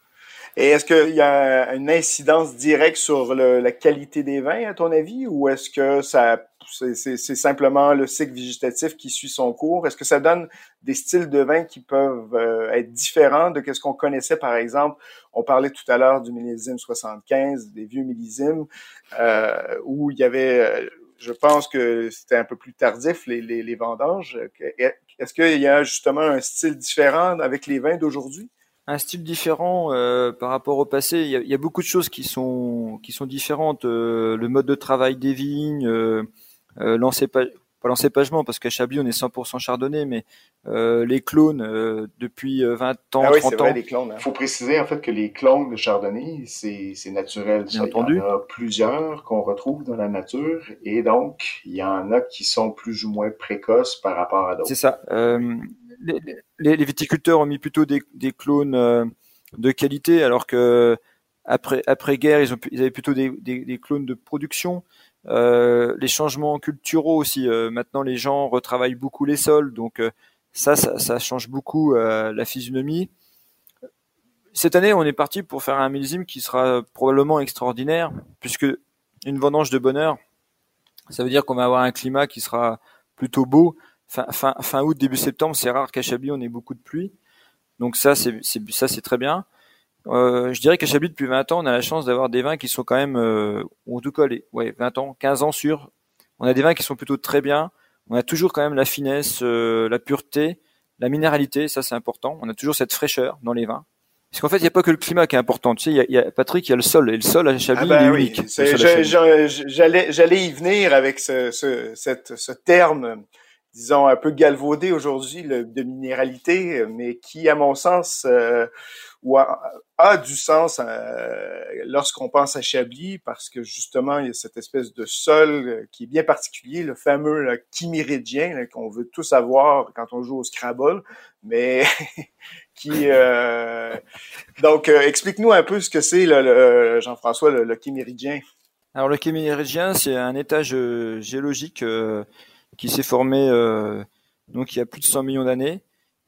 Speaker 5: Et est-ce qu'il y a une incidence directe sur le, la qualité des vins, à ton avis, ou est-ce que ça c'est simplement le cycle végétatif qui suit son cours? Est-ce que ça donne des styles de vin qui peuvent euh, être différents de ce qu'on connaissait, par exemple? On parlait tout à l'heure du millésime 75, des vieux millésimes, euh, où il y avait, je pense que c'était un peu plus tardif, les, vendanges. Est-ce qu'il y a justement un style différent avec les vins d'aujourd'hui?
Speaker 1: un style différent euh, par rapport au passé. Il y, a, beaucoup de choses qui sont qui sont différentes. Euh, le mode de travail des vignes, euh, euh pas l'encépagement parce qu'à Chablis on est 100% chardonnay, mais euh, les clones euh, depuis 20 ans, ah oui, 30
Speaker 5: vrai, Les clones. Il hein. faut préciser en fait que les clones de chardonnay, c'est naturel.
Speaker 1: Bien entendu.
Speaker 5: Il y en a plusieurs qu'on retrouve dans la nature et donc il y en a qui sont plus ou moins précoces par rapport à d'autres.
Speaker 1: C'est ça. Euh, les, les, les, viticulteurs ont mis plutôt des, des clones euh, de qualité, alors que après après guerre ils ont ils avaient plutôt des, des, des clones de production. Euh, les changements culturaux aussi. Euh, maintenant, les gens retravaillent beaucoup les sols, donc euh, ça, ça, change beaucoup la physionomie. Cette année, on est parti pour faire un millésime qui sera probablement extraordinaire, puisque une vendange de bonheur, ça veut dire qu'on va avoir un climat qui sera plutôt beau. Fin août, début septembre, c'est rare qu'à Chablis on ait beaucoup de pluie. Donc ça, c'est ça, c'est très bien. Euh, je dirais qu'à Chablis, depuis 20 ans, on a la chance d'avoir des vins qui sont quand même, euh, en tout cas, les, ouais, 20 ans, 15 ans sur. On a des vins qui sont plutôt très bien. On a toujours quand même la finesse, euh, la pureté, la minéralité, ça c'est important. On a toujours cette fraîcheur dans les vins. Parce qu'en fait, il n'y a pas que le climat qui est important. Tu sais, il y a, y a, Patrick, il y a le sol. Et le sol à Chablis, ah ben il est unique.
Speaker 5: J'allais, j'allais y venir avec ce, ce, cette, ce terme, disons, un peu galvaudé aujourd'hui, de minéralité, mais qui, à mon sens, euh, ou a, du sens euh, lorsqu'on pense à Chablis, parce que justement, il y a cette espèce de sol euh, qui est bien particulier, le fameux là, qu'on veut tous avoir quand on joue au Scrabble, mais qui... Euh... Donc, euh, explique-nous un peu ce que c'est, Jean-François, le, le.
Speaker 1: Alors, le chiméridien, c'est un étage géologique qui s'est formé donc il y a plus de 100 millions d'années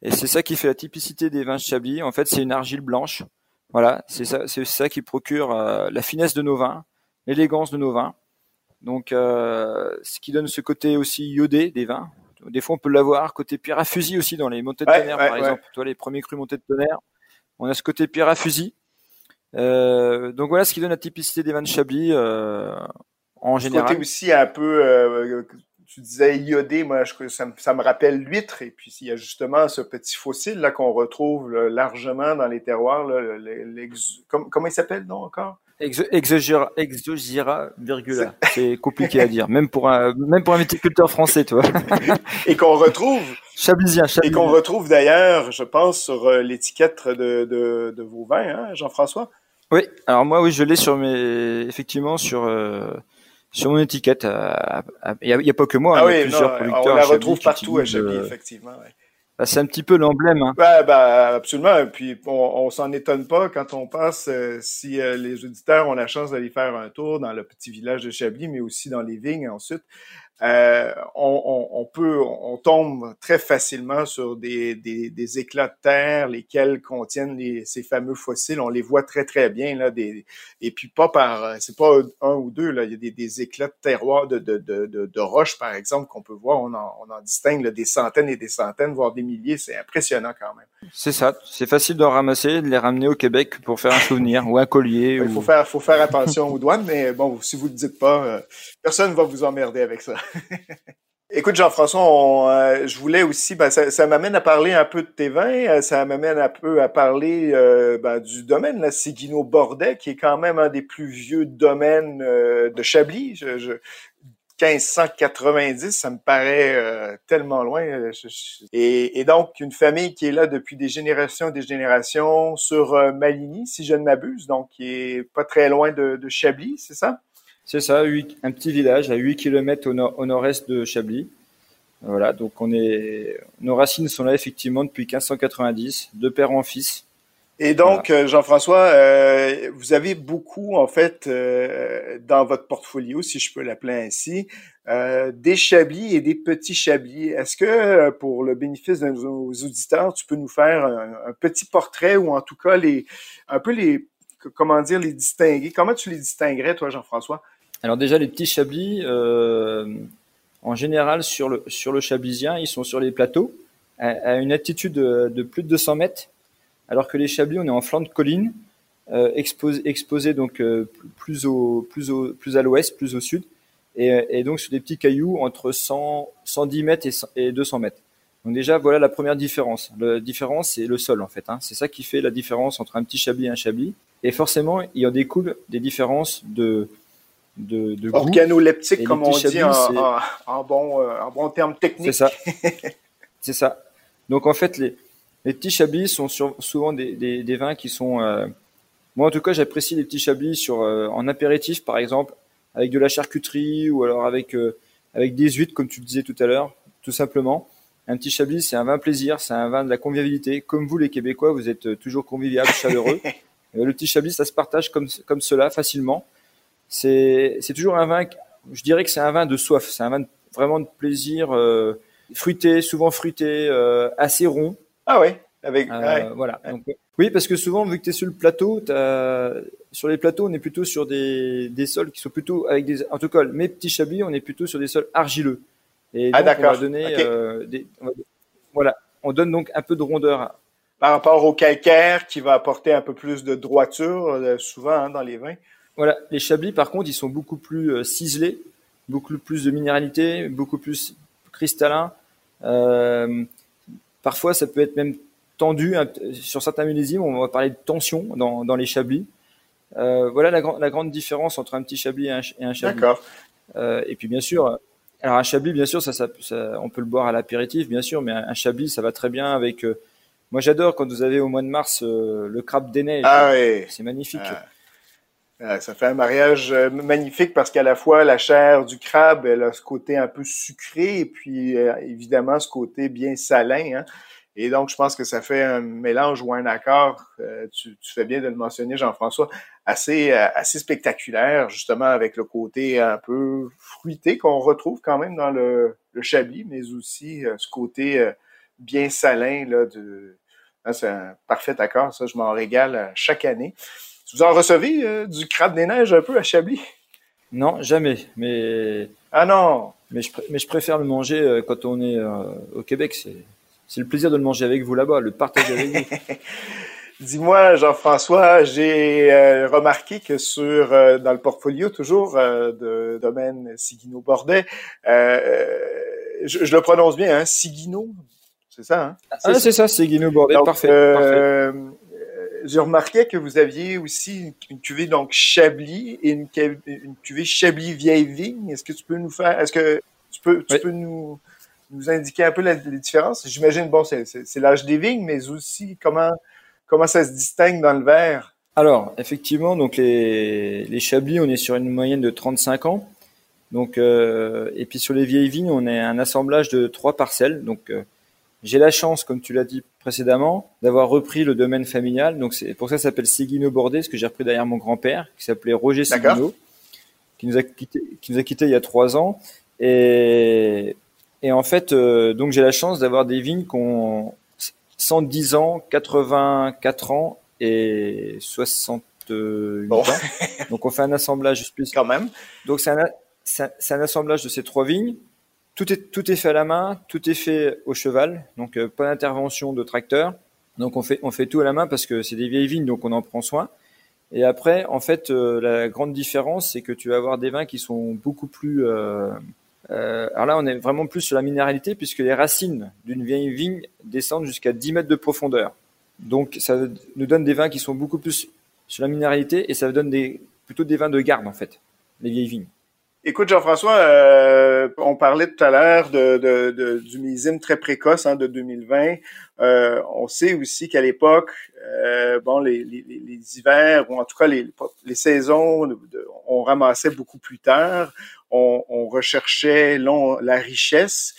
Speaker 1: Et c'est ça qui fait la typicité des vins de Chablis. En fait, c'est une argile blanche. Voilà, c'est ça, c'est ça qui procure euh, la finesse de nos vins, l'élégance de nos vins. Donc, euh, ce qui donne ce côté aussi iodé des vins. Des fois, on peut l'avoir côté pierre à fusil aussi dans les montées de tonnerre, par exemple. Toi, les premiers crus montées de tonnerre, on a ce côté pierre à fusil. Euh, donc voilà ce qui donne la typicité des vins de Chablis euh, en général.
Speaker 5: Côté aussi un peu, euh, tu disais iodé, moi je, ça, ça me rappelle l'huître et puis il y a justement ce petit fossile là qu'on retrouve largement dans les terroirs. Là, comment il s'appelle non encore?
Speaker 1: Exogira, exogira virgula. C'est compliqué à dire, même pour un, même pour un viticulteur français, toi.
Speaker 5: et qu'on retrouve.
Speaker 1: Chablisien,
Speaker 5: Et qu'on retrouve d'ailleurs, je pense, sur euh, l'étiquette de, de, de, vos vins, hein, Jean-François?
Speaker 1: Oui. Alors moi, oui, je l'ai sur mes, effectivement, sur, euh, sur mon étiquette. Il n'y a, pas que moi,
Speaker 5: hein, ah il y a plusieurs producteurs. On la retrouve partout à Chablis, euh, effectivement. Ouais.
Speaker 1: Bah, c'est un petit peu l'emblème. Hein.
Speaker 5: Bah, absolument. Et puis, on, on s'en étonne pas quand on passe, euh, si euh, les auditeurs ont la chance d'aller faire un tour dans le petit village de Chablis, mais aussi dans les vignes ensuite. Euh, on, on, peut, on tombe très facilement sur des, des, des, éclats de terre, lesquels contiennent les, ces fameux fossiles. On les voit très très bien là. Des, et puis pas par, c'est pas un ou deux là. Il y a des, des éclats de terroir de, de, de, de, roches par exemple qu'on peut voir. On en, on en distingue des centaines et des centaines, voire des milliers. C'est impressionnant quand même.
Speaker 1: C'est ça. C'est facile de ramasser, de les ramener au Québec pour faire un souvenir ou un collier.
Speaker 5: Il faut faire, faut faire attention aux douanes, mais bon, si vous le dites pas, euh, personne va vous emmerder avec ça. Écoute, Jean-François, euh, je voulais aussi, ben, ça, m'amène à parler un peu de tes vins, euh, ça m'amène un peu à parler euh, ben, du domaine, la Séguino-Bordet, qui est quand même un des plus vieux domaines de Chablis. Je, 1590, ça me paraît tellement loin. et, donc, une famille qui est là depuis des générations et des générations sur Maligny, si je ne m'abuse, donc qui est pas très loin de Chablis, c'est ça?
Speaker 1: C'est ça, un petit village à 8 km au, nord, au nord-est de Chablis. Voilà, donc on est, nos racines sont là effectivement depuis 1590, de père en fils.
Speaker 5: Et donc, euh, Jean-François, euh, vous avez beaucoup, en fait, euh, dans votre portfolio, si je peux l'appeler ainsi, des chablis et des petits chablis. Est-ce que, pour le bénéfice de nos auditeurs, tu peux nous faire un, un, petit portrait ou en tout cas les, un peu les, comment dire, les distinguer? Comment tu les distinguerais, toi, Jean-François?
Speaker 1: Alors déjà, les petits chablis, euh, en général, sur le, sur le chablisien, ils sont sur les plateaux, à, une altitude de, plus de 200 mètres, alors que les chablis, on est en flanc de colline, euh, exposé, donc euh, plus, au, plus, au, plus à l'ouest, plus au sud, et, donc sur des petits cailloux entre 100, 110 mètres et, 200 mètres. Donc déjà, voilà la première différence. La différence, c'est le sol, en fait. Hein. C'est ça qui fait la différence entre un petit chablis et un chablis. Et forcément, il en découle des différences de, de, de
Speaker 5: Organoleptique, comme on dit en, bon, euh, en bon terme technique.
Speaker 1: C'est ça. c'est ça. Donc en fait, les, les petits chablis sont souvent des, des, des, vins qui sont... Euh, moi en tout cas, j'apprécie les petits chablis sur, euh, en apéritif, par exemple, avec de la charcuterie ou alors avec, avec des huîtres, comme tu le disais tout à l'heure, tout simplement. Un petit chablis, c'est un vin plaisir, c'est un vin de la convivialité. Comme vous, les Québécois, vous êtes toujours conviviables, chaleureux. le petit chablis, ça se partage comme, comme cela, facilement c'est toujours un vin, je dirais que c'est un vin de soif, c'est un vin vraiment de plaisir, euh, fruité, souvent fruité, euh, assez rond.
Speaker 5: Ah ouais, avec
Speaker 1: euh, voilà. oui, parce que souvent vu que tu es sur le plateau, sur les plateaux, on est plutôt sur des, des sols qui sont plutôt avec des en tout cas mes petits chablis, on est plutôt sur des sols argileux.
Speaker 5: Et ah d'accord.
Speaker 1: voilà, on donne donc un peu de rondeur
Speaker 5: par rapport au calcaire qui va apporter un peu plus de droiture souvent hein, dans les vins.
Speaker 1: Voilà, les chablis par contre, ils sont beaucoup plus euh, ciselés, beaucoup plus de minéralité, beaucoup plus cristallins. Euh, parfois, ça peut être même tendu hein, sur certains millésimes. On va parler de tension dans, dans les chablis. Euh, voilà la, la, grande différence entre un petit chablis et un, et un chablis.
Speaker 5: D'accord.
Speaker 1: Euh, et puis bien sûr, alors un chablis, bien sûr, ça, ça, ça on peut le boire à l'apéritif, bien sûr, mais un, chablis, ça va très bien avec. Euh, moi, j'adore quand vous avez au mois de mars le crabe des neiges.
Speaker 5: Ah oui.
Speaker 1: C'est magnifique. Ah.
Speaker 5: Euh, ça fait un mariage euh, magnifique parce qu'à la fois la chair du crabe, elle a ce côté un peu sucré et puis euh, évidemment ce côté bien salin. Hein. Et donc, je pense que ça fait un mélange ou un accord, tu, fais bien de le mentionner, Jean-François, assez, assez spectaculaire, justement avec le côté un peu fruité qu'on retrouve quand même dans le, le chablis, mais aussi ce côté bien salin là, ah, c'est un parfait accord, ça, je m'en régale chaque année. Vous en recevez euh, du crabe des neiges un peu à Chablis?
Speaker 1: Non, jamais. Mais
Speaker 5: ah non.
Speaker 1: Mais je, mais je préfère le manger euh, quand on est au Québec. C'est le plaisir de le manger avec vous là-bas, le partager avec vous.
Speaker 5: Dis-moi, Jean-François, j'ai remarqué que sur dans le portfolio toujours de domaine Sigino Bordet, je, je, le prononce bien, hein, Sigino c'est ça, hein?
Speaker 1: Ah, c'est ça, c'est Guino Bordet, parfait. Euh,
Speaker 5: J'ai remarqué que vous aviez aussi une cuvée donc Chablis et une, une cuvée Chablis vieille vigne. Est-ce que tu peux nous faire, est-ce que tu peux, tu peux nous, nous indiquer un peu les différences? J'imagine, bon, c'est l'âge des vignes, mais aussi comment, comment ça se distingue dans le verre?
Speaker 1: Alors, effectivement, donc les, les Chablis, on est sur une moyenne de 35 ans. Donc, euh, et puis sur les vieilles vignes, on est un assemblage de trois parcelles. Donc, euh, j'ai la chance, comme tu l'as dit précédemment, d'avoir repris le domaine familial. Donc c'est pour ça ça s'appelle Seguino Bordet, ce que j'ai repris derrière mon grand-père, qui s'appelait Roger Seguino, qui nous a quitté, qui nous a quitté il y a trois ans. Et, et en fait, euh, donc j'ai la chance d'avoir des vignes qui ont 110 ans, 84 ans et 68 ans. Donc on fait un assemblage spécial.
Speaker 5: Quand même.
Speaker 1: Donc c'est un, c'est un assemblage de ces trois vignes tout est, tout est fait à la main, tout est fait au cheval, donc euh, pas d'intervention de tracteur. Donc on fait, on fait tout à la main parce que c'est des vieilles vignes, donc on en prend soin. Et après, en fait, euh, la grande différence, c'est que tu vas avoir des vins qui sont beaucoup plus... Euh, euh, alors là, on est vraiment plus sur la minéralité puisque les racines d'une vieille vigne descendent jusqu'à 10 mètres de profondeur. Donc ça nous donne des vins qui sont beaucoup plus sur la minéralité et ça donne des, plutôt des vins de garde en fait, les vieilles vignes.
Speaker 5: Écoute, Jean-François, euh, on parlait tout à l'heure de, de, de, du millésime très précoce hein, de 2020. Euh, on sait aussi qu'à l'époque, euh, bon, les, les, les, hivers ou en tout cas les, les saisons, on ramassait beaucoup plus tard. On, on recherchait la richesse.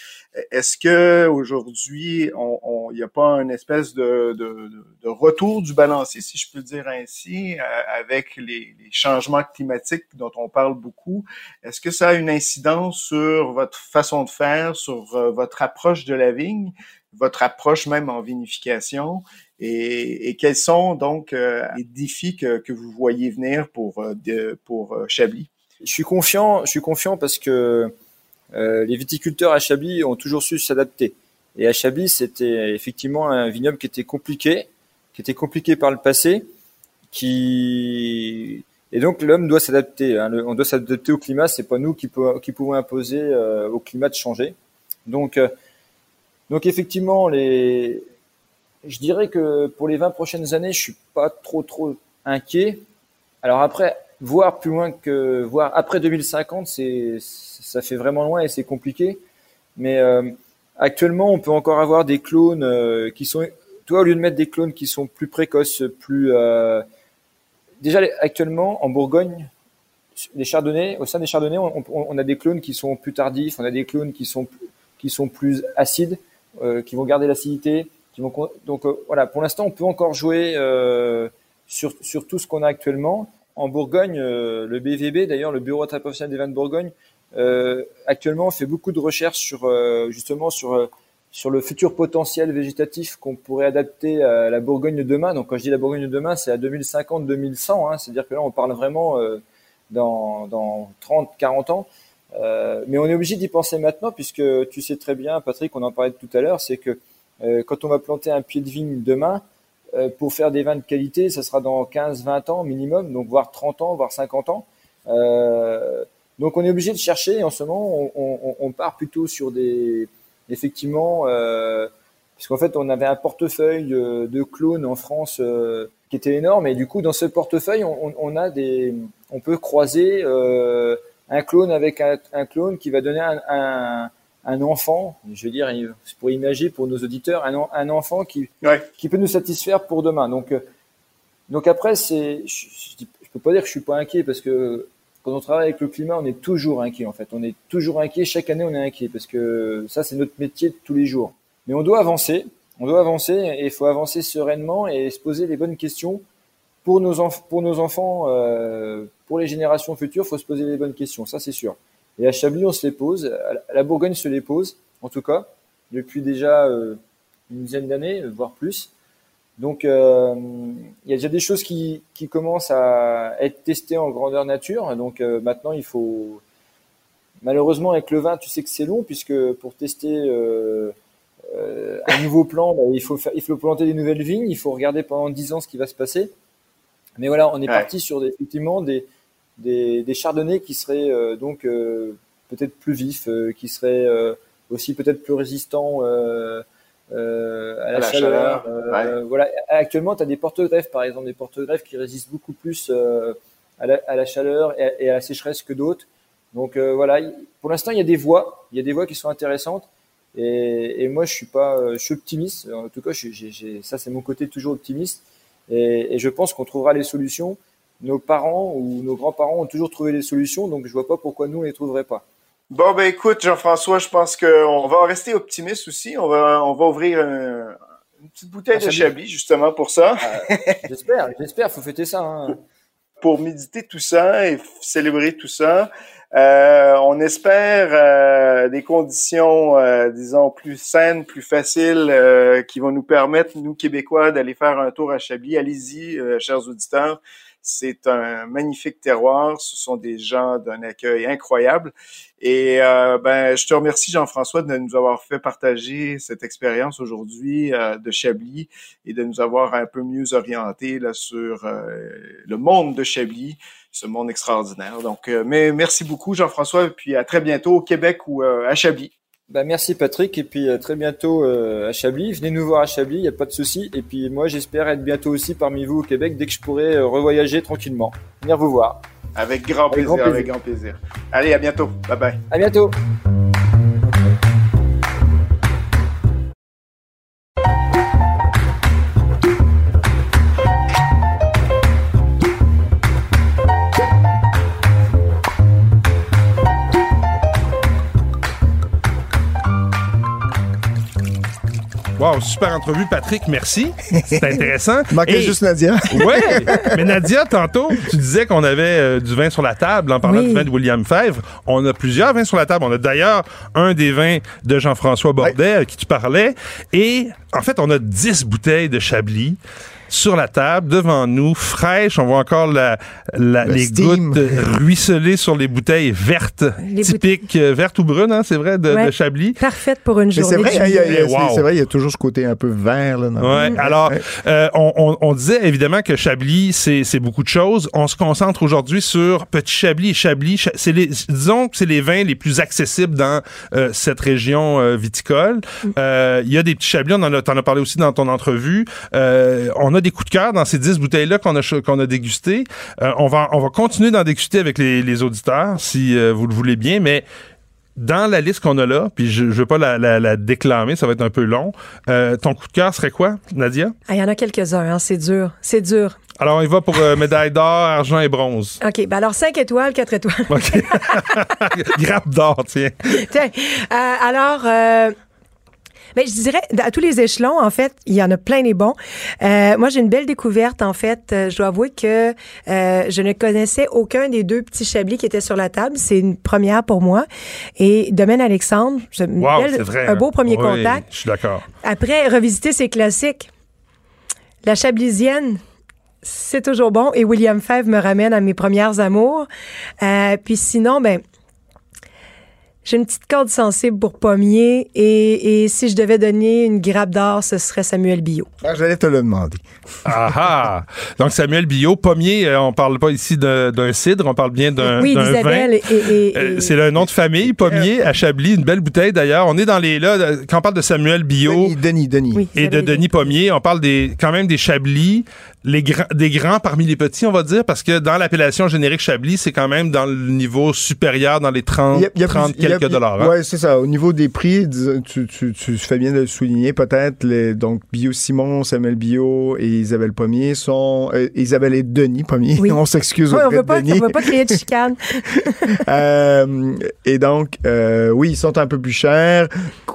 Speaker 5: Est-ce que aujourd'hui, il n'y a pas une espèce de, de, de, retour du balancier, si je peux dire ainsi, euh, avec les, les, changements climatiques dont on parle beaucoup? Est-ce que ça a une incidence sur votre façon de faire, sur euh, votre approche de la vigne, votre approche même en vinification? Et, et quels sont donc euh, les défis que, que, vous voyez venir pour, pour Chablis?
Speaker 1: Je suis confiant, je suis confiant parce que les viticulteurs à Chablis ont toujours su s'adapter. Et à Chablis, c'était effectivement un vignoble qui était compliqué, qui était compliqué par le passé, qui et donc l'homme doit s'adapter. Hein. On doit s'adapter au climat. C'est pas nous qui, pouvons imposer euh, au climat de changer. Donc, euh, donc effectivement, je dirais que pour les 20 prochaines années, je suis pas trop trop inquiet. Alors après, voir plus loin que voir après 2050, c'est ça fait vraiment loin et c'est compliqué. Mais euh, actuellement, on peut encore avoir des clones euh, qui sont, toi, au lieu de mettre des clones qui sont plus précoces, plus euh, déjà actuellement en Bourgogne, les chardonnays, au sein des chardonnays, on, a des clones qui sont plus tardifs, on a des clones qui sont qui sont plus acides, qui vont garder l'acidité, vont donc voilà. Pour l'instant, on peut encore jouer sur sur tout ce qu'on a actuellement en Bourgogne, le BVB, d'ailleurs, le Bureau professionnel des vins de Bourgogne, actuellement, on fait beaucoup de recherches sur euh, justement sur euh, sur le futur potentiel végétatif qu'on pourrait adapter à la Bourgogne de demain. Donc quand je dis la Bourgogne de demain, c'est à 2050-2100. Hein, C'est-à-dire que là, on parle vraiment dans, dans 30-40 ans. Euh, mais on est obligé d'y penser maintenant puisque tu sais très bien, Patrick, on en parlait tout à l'heure, c'est que euh, quand on va planter un pied de vigne demain, euh, pour faire des vins de qualité, ça sera dans 15-20 ans minimum, donc voire 30 ans, voire 50 ans. Donc on est obligé de chercher. En ce moment, on, on, part plutôt sur des, effectivement, euh, puisqu'en fait on avait un portefeuille de clones en France euh, qui était énorme. Et du coup, dans ce portefeuille, on, on a des, on peut croiser euh, un clone avec un, un, clone qui va donner un, un, un, enfant. Je veux dire, pour imaginer pour nos auditeurs, un, un enfant qui, qui peut nous satisfaire pour demain. Donc, euh, donc après, c'est, je, je, je peux pas dire que je suis pas inquiet parce que quand on travaille avec le climat, on est toujours inquiet en fait. On est toujours inquiet. Chaque année, on est inquiet parce que ça, c'est notre métier de tous les jours. Mais on doit avancer. On doit avancer et il faut avancer sereinement et se poser les bonnes questions pour nos, enfants, euh, pour les générations futures. Il faut se poser les bonnes questions. Ça, c'est sûr. Et à Chablis, on se les pose. À la Bourgogne se les pose, en tout cas, depuis déjà euh, une dizaine d'années, voire plus. Donc, euh, il y a déjà des choses qui, qui, commencent à être testées en grandeur nature. Donc, euh, maintenant, il faut. Malheureusement, avec le vin, tu sais que c'est long, puisque pour tester euh, euh un nouveau plan, bah, il, faut il faut planter des nouvelles vignes, il faut regarder pendant 10 ans ce qui va se passer. Mais voilà, on est parti sur des, effectivement des, des, des, chardonnays qui seraient euh, donc peut-être plus vifs, qui seraient aussi peut-être plus résistants. Euh, euh, à, la chaleur. Euh, voilà. Actuellement, tu as des porte-greffes, par exemple, des porte-greffes qui résistent beaucoup plus euh, à la, à, la, chaleur et à, la sécheresse que d'autres. Donc voilà, pour l'instant, il y a des voies, il y a des voies qui sont intéressantes. Et, et moi, je suis pas, je suis optimiste. En tout cas, j'ai, ça, c'est mon côté toujours optimiste. Et, et je pense qu'on trouvera les solutions. Nos parents ou nos grands-parents ont toujours trouvé les solutions, donc je vois pas pourquoi nous on les trouverait pas.
Speaker 5: Bon, ben écoute, Jean-François, je pense qu'on va rester optimiste aussi. On va, on va ouvrir une petite bouteille de Chablis, justement, pour ça.
Speaker 1: Ah, j'espère, j'espère, faut fêter ça. Hein.
Speaker 5: Pour méditer tout ça et célébrer tout ça, euh, on espère euh, des conditions, euh, disons, plus saines, plus faciles, euh, qui vont nous permettre, nous, Québécois, d'aller faire un tour à Chablis. Allez-y, chers auditeurs. C'est un magnifique terroir. Ce sont des gens d'un accueil incroyable. Et euh, ben, je te remercie, Jean-François, de nous avoir fait partager cette expérience aujourd'hui euh, de Chablis et de nous avoir un peu mieux orienté là, sur euh, le monde de Chablis, ce monde extraordinaire. Donc, mais merci beaucoup, Jean-François, puis à très bientôt au Québec ou à Chablis.
Speaker 1: Bah, merci Patrick et puis à très bientôt euh, à Chablis. Venez nous voir à Chablis, il n'y a pas de souci. Et puis moi j'espère être bientôt aussi parmi vous au Québec dès que je pourrai euh, revoyager tranquillement. Venir vous voir.
Speaker 5: Avec grand, plaisir, grand plaisir, avec grand plaisir. Allez, à bientôt. Bye bye.
Speaker 1: À bientôt.
Speaker 2: Wow, super entrevue, Patrick. Merci. C'est intéressant.
Speaker 3: Manquait juste Nadia.
Speaker 2: oui, mais Nadia, tantôt, tu disais qu'on avait euh, du vin sur la table en parlant du vin de William Fèvre. On a plusieurs vins sur la table. On a d'ailleurs un des vins de Jean-François Bordet, à qui tu parlais. Et en fait, on a 10 bouteilles de Chablis sur la table, devant nous, fraîche. On voit encore la, les gouttes ruisseler sur les bouteilles vertes, typiques, euh, vertes ou brunes, hein, c'est vrai, de, Chablis.
Speaker 4: Parfaite pour une journée.
Speaker 3: C'est vrai, c'est vrai, il y a toujours ce côté un peu vert. Là,
Speaker 2: ouais, alors, euh, on, on, disait évidemment que Chablis, c'est beaucoup de choses. On se concentre aujourd'hui sur Petit Chablis et Chablis. C'est les, disons que c'est les vins les plus accessibles dans euh, cette région viticole. Mm. Il y a des petits Chablis, on en a, en as parlé aussi dans ton entrevue. on a des coups de cœur dans ces 10 bouteilles-là qu'on a, qu'on a dégustées. Euh, on, va, on va continuer d'en déguster avec les, auditeurs, si euh, vous le voulez bien, mais dans la liste qu'on a là, puis je ne veux pas la, déclamer, ça va être un peu long, euh, ton coup de cœur serait quoi, Nadia?
Speaker 4: Ah, il y en a quelques-uns, hein, c'est dur. C'est dur.
Speaker 2: Alors, il va pour médaille d'or, argent et bronze.
Speaker 4: OK. Ben alors, 5 étoiles, 4 étoiles. OK.
Speaker 2: Grappe d'or, tiens.
Speaker 4: Tiens. alors, mais je dirais, à tous les échelons, en fait, il y en a plein des bons. Euh, moi, j'ai une belle découverte, en fait. Euh, je dois avouer que euh, je ne connaissais aucun des deux petits chablis qui étaient sur la table. C'est une première pour moi. Et Domaine Alexandre,
Speaker 2: wow, vrai,
Speaker 4: un beau premier contact.
Speaker 2: Je suis d'accord.
Speaker 4: Après, revisiter ses classiques. La chablisienne, c'est toujours bon. Et William Fèvre me ramène à mes premières amours. Euh, puis sinon, ben j'ai une petite corde sensible pour pommier et, et, si je devais donner une grappe d'or, ce serait Samuel Bio.
Speaker 3: Ah, J'allais te le demander.
Speaker 2: Ah, ah Donc Samuel Bio, pommier, euh, on parle pas ici d'un cidre, on parle bien d'un
Speaker 4: oui,
Speaker 2: vin.
Speaker 4: Et, et,
Speaker 2: euh, C'est le nom de famille, pommier à Chablis, une belle bouteille d'ailleurs. On est dans les là quand on parle de Samuel Bio
Speaker 3: Denis, Denis, Denis.
Speaker 2: et de Denis Pommier, on parle des quand même des Chablis les des grands parmi les petits, on va dire, parce que dans l'appellation générique Chablis, c'est quand même dans le niveau supérieur, dans les 30, 30 quelques dollars.
Speaker 3: Hein. Oui, c'est ça. Au niveau des prix, tu, tu, tu, fais bien de le souligner, peut-être, les, donc Bio Simon, Samuel Bio et Isabelle Pommier sont... Euh, Isabelle et Denis Pommier, on s'excuse
Speaker 4: oui,
Speaker 3: auprès
Speaker 4: on pas,
Speaker 3: de Denis.
Speaker 4: On veut pas créer de chicane.
Speaker 3: euh, et donc, euh, oui, ils sont un peu plus chers.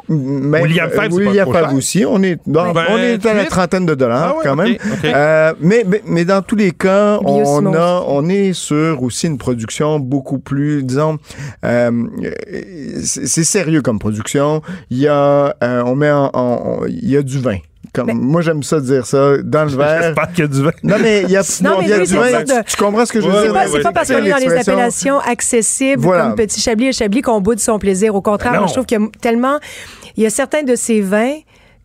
Speaker 2: Même, William Fèvre,
Speaker 3: William Fèvre aussi. On est, dans, on est à la trentaine de dollars, ah quand même. Euh, mais, mais, mais dans tous les cas, on, a, on est sur aussi une production beaucoup plus, disons, euh, c'est sérieux comme production. Il y a, euh, on met en, il y a du vin. Comme, moi, j'aime ça dire ça. Dans le verre.
Speaker 2: pas qu'il y a du vin.
Speaker 3: Non, mais il y a, non, mais il y a du vin. Tu, comprends ce que je veux dire?
Speaker 4: C'est pas, parce qu'on est dans les appellations accessibles comme Petit Chablis et Chablis qu'on bout de son plaisir. Au contraire, moi, je trouve qu'il y a tellement. Il y a certains de ces vins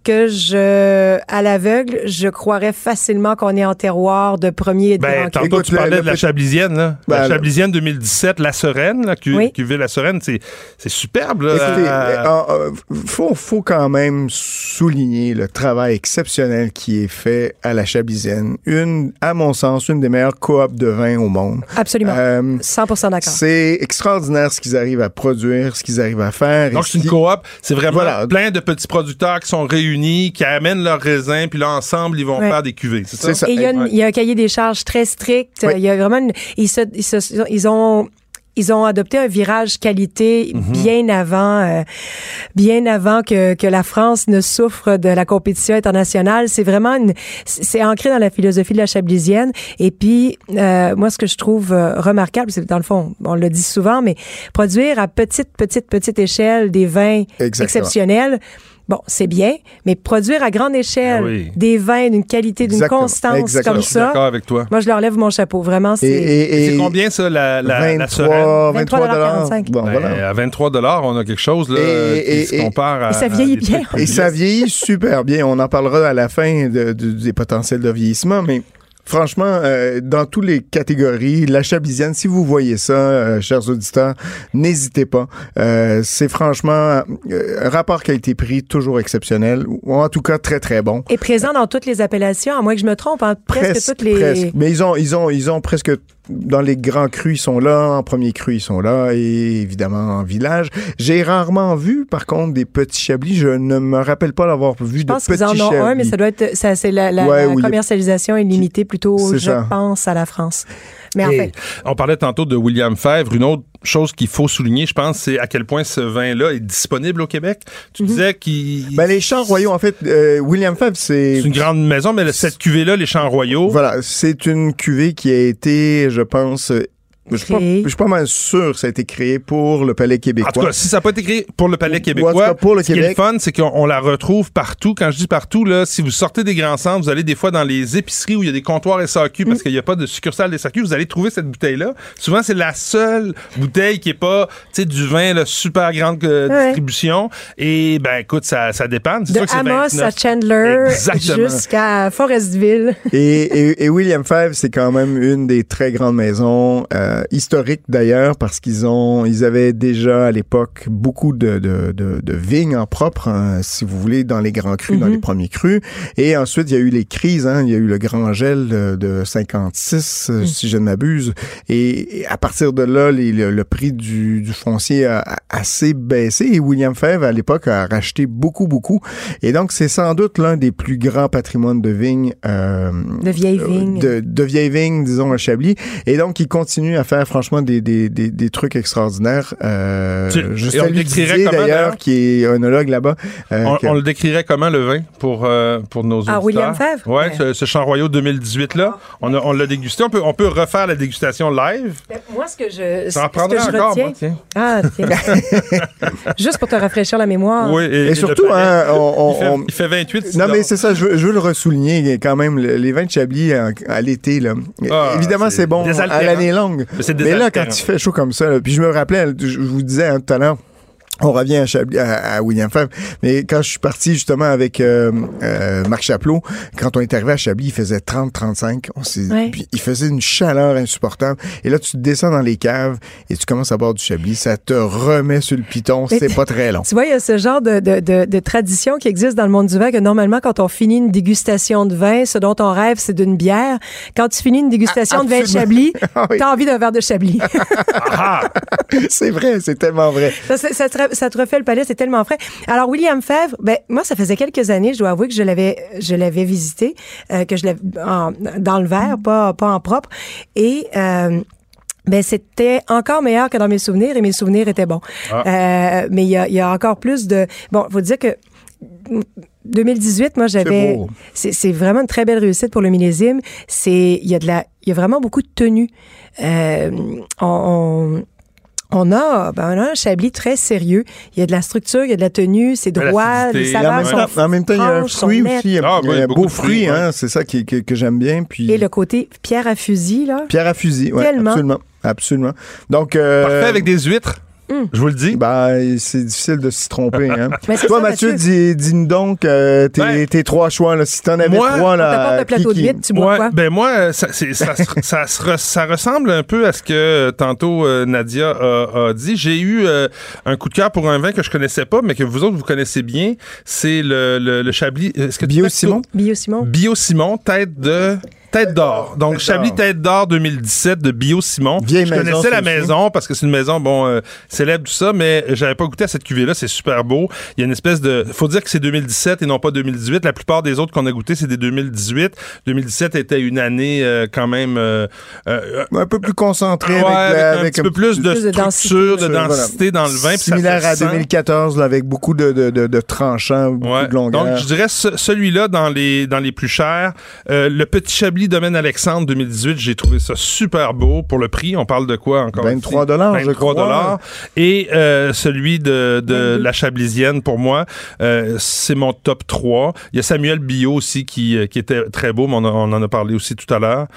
Speaker 4: que je, à l'aveugle, je croirais facilement qu'on est en terroir de premier et de
Speaker 2: ben, Tantôt, tu parlais de la Chablisienne, là. la ben, Chablisienne 2017, la Sereine, là, qui, oui. qui la Sereine, c'est, c'est superbe, là.
Speaker 3: Écoutez, euh, faut, faut quand même souligner le travail exceptionnel qui est fait à la Chablisienne. Une, à mon sens, une des meilleures coops de vin au monde.
Speaker 4: Absolument. Euh, 100% d'accord.
Speaker 3: C'est extraordinaire ce qu'ils arrivent à produire, ce qu'ils arrivent à faire.
Speaker 2: Donc, c'est une coop. C'est vraiment plein de petits producteurs qui sont réunis qui amènent leurs raisins, puis là, ensemble, ils vont faire des cuvées. C'est ça?
Speaker 4: Et il y, a un cahier des charges très strict. Il y a vraiment ils, se, ils, ont ils ont adopté un virage qualité mhm. bien avant, euh, bien avant que, que la France ne souffre de la compétition internationale. C'est vraiment c'est ancré dans la philosophie de la chablisienne. Et puis, euh, moi, ce que je trouve euh, remarquable, c'est dans le fond, on le dit souvent, mais produire à petite, petite, petite échelle des vins exceptionnels Bon, c'est bien, mais produire à grande échelle ah des vins d'une qualité, d'une constance comme ça.
Speaker 2: d'accord avec toi.
Speaker 4: Moi, je leur lève mon chapeau. Vraiment, c'est.
Speaker 2: C'est combien ça, la, la, 23,
Speaker 3: la 23
Speaker 2: Bon, ben, voilà. À 23 on a quelque chose là, qui se compare à.
Speaker 4: Et ça vieillit bien.
Speaker 3: Et ça vieillit super bien. On en parlera à la fin de, des potentiels de vieillissement, mais Franchement, euh, dans toutes les catégories, la chablisienne, si vous voyez ça, euh, chers auditeurs, n'hésitez pas. Euh, c'est franchement un rapport qualité-prix toujours exceptionnel, ou en tout cas très très bon.
Speaker 4: Et présent dans toutes les appellations, à moins que je me trompe, hein, presque, toutes les.
Speaker 3: Presque. Mais ils ont, ils ont, ils ont presque dans les grands crus, ils sont là. En premier cru, ils sont là. Et évidemment, en village. J'ai rarement vu, par contre, des petits chablis. Je ne me rappelle pas l'avoir vu de petits chablis. Je pense qu'ils en ont un,
Speaker 4: mais ça doit être, ça, c'est la, la, commercialisation est limitée plutôt, je pense, à la France. Mais en fait.
Speaker 2: On parlait tantôt de William Fèvre. Une autre chose qu'il faut souligner, je pense, c'est à quel point ce vin-là est disponible au Québec. Tu mhm. disais qu'il...
Speaker 3: Ben, les Champs Royaux, en fait, euh, William Fèvre, c'est...
Speaker 2: C'est une grande maison, mais cette cuvée-là, les Champs Royaux...
Speaker 3: Voilà, c'est une cuvée qui a été, je pense, je suis, pas, mal sûr que ça a été créé pour le Palais québécois.
Speaker 2: En tout cas, si ça n'a pas été créé pour le Palais québécois, pour le ce qui est le fun, c'est qu'on la retrouve partout. Quand je dis partout, là, si vous sortez des grands centres, vous allez des fois dans les épiceries où il y a des comptoirs SAQ parce mm. qu'il n'y a pas de succursale SAQ, vous allez trouver cette bouteille-là. Souvent, c'est la seule bouteille qui est pas, tu sais, du vin, là, super grande euh, distribution. Et, ben, écoute, ça, ça dépend.
Speaker 4: De Amos à Chandler jusqu'à Forestville.
Speaker 3: Et, et, William Five, c'est quand même une des très grandes maisons. Euh, euh, historique d'ailleurs parce qu'ils ont, ils avaient déjà à l'époque beaucoup de, de, de, vignes en propre, hein, si vous voulez, dans les grands crus, dans les mhm. premiers crus. Et ensuite, il y a eu les crises. Hein, il y a eu le grand gel de, 56, euh, mhm. si je ne m'abuse. Et, à partir de là, le, prix du, du, foncier a, assez baissé. Et William Fèvre, à l'époque, a racheté beaucoup, beaucoup. Et donc, c'est sans doute l'un des plus grands patrimoines de vignes.
Speaker 4: Euh, de vieilles vignes.
Speaker 3: De, de vieilles vignes, disons, à Chablis. Et donc, il continue à faire franchement des, des, des, des trucs extraordinaires. Euh, je salue Didier d'ailleurs, qui est œnologue là-bas.
Speaker 2: Euh, on, le décrirait comment le vin pour, euh, pour nos auditeurs?
Speaker 4: Ah, William Fèvre?
Speaker 2: Ouais, Ce, ce, Champ Royaux 2018-là. On, on l'a dégusté. On peut, on peut refaire la dégustation live.
Speaker 4: Ben, moi, ce que je.
Speaker 2: Ça en prendrait encore,
Speaker 4: retiens,
Speaker 2: tiens.
Speaker 4: Ah, tiens. Juste pour te rafraîchir la mémoire.
Speaker 2: Oui,
Speaker 3: et, surtout, hein, on,
Speaker 2: il, fait, 28.
Speaker 3: Non, mais c'est ça, je veux, je veux le ressouligner quand même. Les vins de Chablis à, l'été, là. Ah, Évidemment, c'est bon à l'année longue. Mais là, quand il fait chaud comme ça, puis je me rappelais, je vous disais hein, tout à l'heure, on revient à, William Fèvre, mais quand je suis parti justement avec euh, euh, Marc Chaplot, quand on est arrivé à Chablis, il faisait 30-35, puis il faisait une chaleur insupportable. Et là, tu descends dans les caves et tu commences à boire du Chablis, ça te remet sur le piton, c'est pas très long.
Speaker 4: Tu vois, il y a ce genre de, de, de, tradition qui existe dans le monde du vin que normalement, quand on finit une dégustation de vin, ce dont on rêve, c'est d'une bière. Quand tu finis une dégustation de vin de Chablis, ah t'as envie d'un verre de Chablis.
Speaker 3: Ah! c'est vrai, c'est tellement vrai.
Speaker 4: Ça, ça, ça te refait le palais, c'est tellement frais. Alors, William Fèvre, ben, moi, ça faisait quelques années, je dois avouer que je l'avais, je l'avais visité, euh, que je l'avais dans le verre, pas, pas en propre. Et, euh, ben c'était encore meilleur que dans mes souvenirs et mes souvenirs étaient bons. Ah. Euh, mais il y a, y a encore plus de bon, faut dire que 2018, moi, j'avais. C'est vraiment une très belle réussite pour le millésime. C'est, il y a de la, il y a vraiment beaucoup de tenues. Euh, on, on a, ben, on a un Chablis très sérieux. Il y a de la structure, il y a de la tenue, c'est droit, les saveurs sont
Speaker 3: En même temps, il y a un fruit aussi. Il y a, ah, un beau fruit, hein, c'est ça qui, que, que j'aime bien. Puis...
Speaker 4: Et le côté pierre à fusil, là.
Speaker 3: Pierre à fusil, oui, absolument. Absolument. Donc, euh,
Speaker 2: Parfait avec des huîtres. Hmm. Je vous le dis.
Speaker 3: Ben, c'est difficile de s'y tromper. Hein. Toi, Mathieu, dis-nous donc euh, tes, tes, trois choix. Là. Si t'en avais moi, trois, là.
Speaker 4: Plateau de vide, tu bois quoi?
Speaker 2: Ben, moi, ça, ça, ça, ça, ressemble un peu à ce que euh, tantôt euh, Nadia a, a dit. J'ai eu un coup de cœur pour un vin que je connaissais pas, mais que vous autres, vous connaissez bien. C'est le, le, le Chablis.
Speaker 3: Est-ce que Bio Simon?
Speaker 4: Bio Simon.
Speaker 2: Bio Simon, tête de. Tête d'or. Donc, Chablis Tête d'or 2017 de Bio Simon.
Speaker 3: Vieille
Speaker 2: je connaissais la maison parce que c'est une maison, bon, euh, célèbre, tout ça, mais j'avais pas goûté à cette cuvée-là. C'est super beau. Il y a une espèce de. Faut dire que c'est 2017 et non pas 2018. La plupart des autres qu'on a goûté, c'est des 2018. 2017 était une année euh, quand même. Euh,
Speaker 3: un peu plus concentrée
Speaker 2: avec, un petit peu plus de structure, de densité, dans le vin.
Speaker 3: Similaire à 2014, avec beaucoup de, de, de, tranchants, beaucoup de longueur.
Speaker 2: Donc, je dirais celui-là dans les, dans les plus chers. le petit Chablis Domaine Alexandre 2018, j'ai trouvé ça super beau pour le prix. On parle de quoi encore
Speaker 3: 23 dollars, je crois. dollars.
Speaker 2: Et euh, celui de, de la Chablisienne pour moi, euh, c'est mon top 3. Il y a Samuel Bio aussi qui, euh, qui était très beau, mais on, en a parlé aussi tout à l'heure.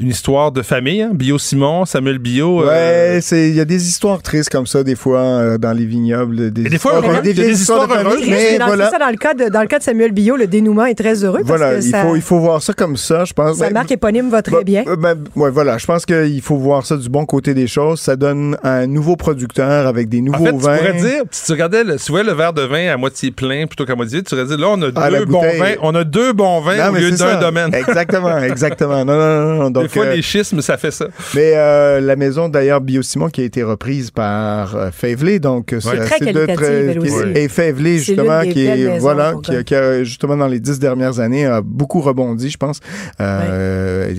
Speaker 2: une histoire de famille, hein? Bio Simon, Samuel Bio.
Speaker 3: Ouais, c'est il y a des histoires tristes comme ça des fois dans les vignobles.
Speaker 2: Des, des fois, il y a des, histoires heureuses.
Speaker 4: Mais, voilà. ça, dans le cas de dans le cas de Samuel Bio, le dénouement est très heureux.
Speaker 3: Voilà, il faut il faut voir ça comme ça je pense.
Speaker 4: Sa marque éponyme va très bien.
Speaker 3: Ben, ouais, voilà. Je pense qu'il faut voir ça du bon côté des choses. Ça donne un nouveau producteur avec des nouveaux en fait, vins.
Speaker 2: Tu pourrais dire, si tu regardais, le, tu vois le verre de vin à moitié plein plutôt qu'à moitié vide, tu pourrais dire, là, on a ah, deux bons vins. On a deux bons vins au lieu d'un domaine.
Speaker 3: Exactement, exactement. Non, non, non. Donc,
Speaker 2: Des fois, euh, les schismes, ça fait ça.
Speaker 3: Mais euh, la maison, d'ailleurs, Biosimon, qui a été reprise par euh, donc
Speaker 4: c'est très aussi.
Speaker 3: Et Faveley, justement, qui est, voilà, qui, qui, a, justement, dans les dix dernières années, a beaucoup rebondi, je pense. Euh,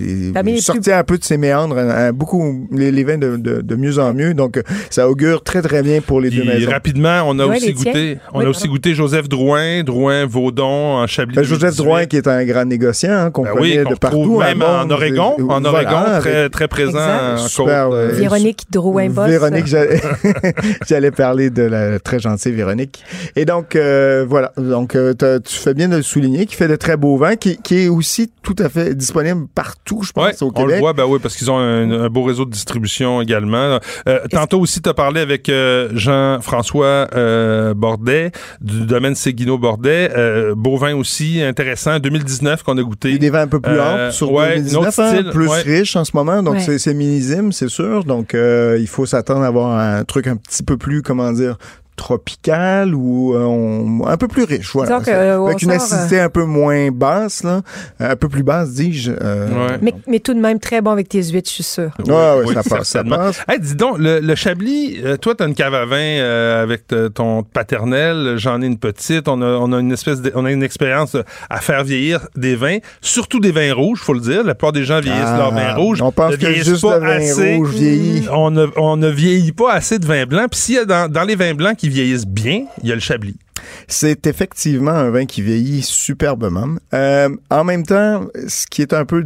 Speaker 3: sortir un peu de ses méandres, beaucoup les, vins de, de, mieux en mieux. Donc, ça augure très, très bien pour les deux maisons.
Speaker 2: Rapidement, on a aussi goûté, on a aussi goûté Joseph Drouin, Drouin, Vaudon, en Chablis. Ben,
Speaker 3: Joseph Drouin, qui est un grand négociant, hein, qu'on ben connaît de partout.
Speaker 2: Même en Oregon, en Oregon, très, très présent
Speaker 4: Super, euh, Véronique Drouin-Boss.
Speaker 3: Véronique, j'allais parler de la très gentille Véronique. Et donc, euh, voilà. Donc, tu fais bien de le souligner, qui fait de très beaux vins, qui, qui est aussi tout à fait disponible partout, je pense, au Québec.
Speaker 2: On le voit, ben oui, parce qu'ils ont un, beau réseau de distribution également. Euh, tantôt aussi, tu as parlé avec euh, Jean-François euh, Bordet du domaine Séguino-Bordet. beau vin aussi, intéressant. 2019 qu'on a goûté.
Speaker 3: Des vins un peu plus amples sur 2019, hein, plus riches en ce moment. Donc, c'est millésime, c'est sûr. Donc, il faut s'attendre à avoir un truc un petit peu plus, comment dire, tropical ou euh, un peu plus riche, voilà. Euh, avec une acidité un peu moins basse, là, un peu plus basse, dis-je.
Speaker 4: Euh. Mais, mais, tout de même très bon avec tes huîtres, je suis sûr.
Speaker 3: Ouais, oui, ça passe, ça passe.
Speaker 2: Hey, dis donc, le, Chablis, toi, tu as une cave à vin avec ton paternel, j'en ai une petite, on a, on a une espèce on a une expérience à faire vieillir des vins, surtout des vins rouges, faut le dire. La plupart des gens vieillissent leurs vins ah, rouges.
Speaker 3: On pense que juste le vin assez, rouge vieillit.
Speaker 2: On ne, on ne vieillit pas assez de vin blanc. Puis s'il y a dans, dans les vins blancs qui vieillissent bien, il y a le Chablis.
Speaker 3: C'est effectivement un vin qui vieillit superbement. Euh, en même temps, ce qui est un peu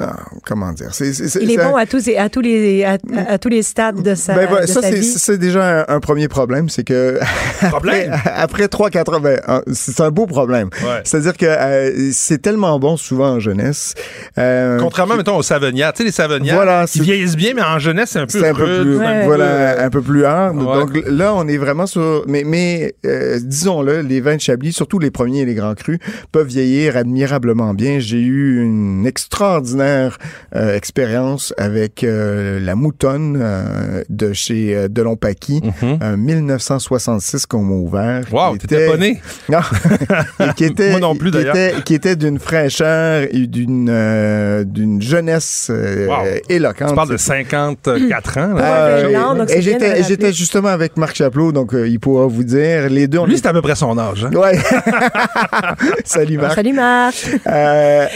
Speaker 3: ah, comment dire?
Speaker 4: Il est bon à tous à tous les à, tous les stades de sa, ben,
Speaker 3: ça c'est déjà un, premier problème, c'est que
Speaker 2: problème?
Speaker 3: après, 3 4 ben, c'est un beau problème. C'est-à-dire que euh, c'est tellement bon souvent en jeunesse.
Speaker 2: Euh, Contrairement mettons aux savonnières, tu sais les savonnières voilà, qui vieillissent bien mais en jeunesse c'est un peu un peu
Speaker 3: plus voilà, un peu plus hard. Donc là on est vraiment sur mais mais euh, disons-le, les vins de Chablis, surtout les premiers et les grands crus peuvent vieillir admirablement bien. J'ai eu une extraordinaire euh, expérience avec euh, la moutonne euh, de chez Delon Paquis, 1966 qu'on m'a ouvert.
Speaker 2: Wow, t'étais pas né?
Speaker 3: Non. qui était,
Speaker 2: Moi non plus, d'ailleurs.
Speaker 3: Qui était, d'une fraîcheur et d'une d'une jeunesse éloquente.
Speaker 2: Tu parles de 54 ans.
Speaker 3: Là. et j'étais justement avec Marc Chaplot, donc il pourra vous dire. Les deux,
Speaker 2: Lui, c'est à peu près son âge. Hein?
Speaker 3: Ouais. Salut Marc.
Speaker 4: Salut Marc.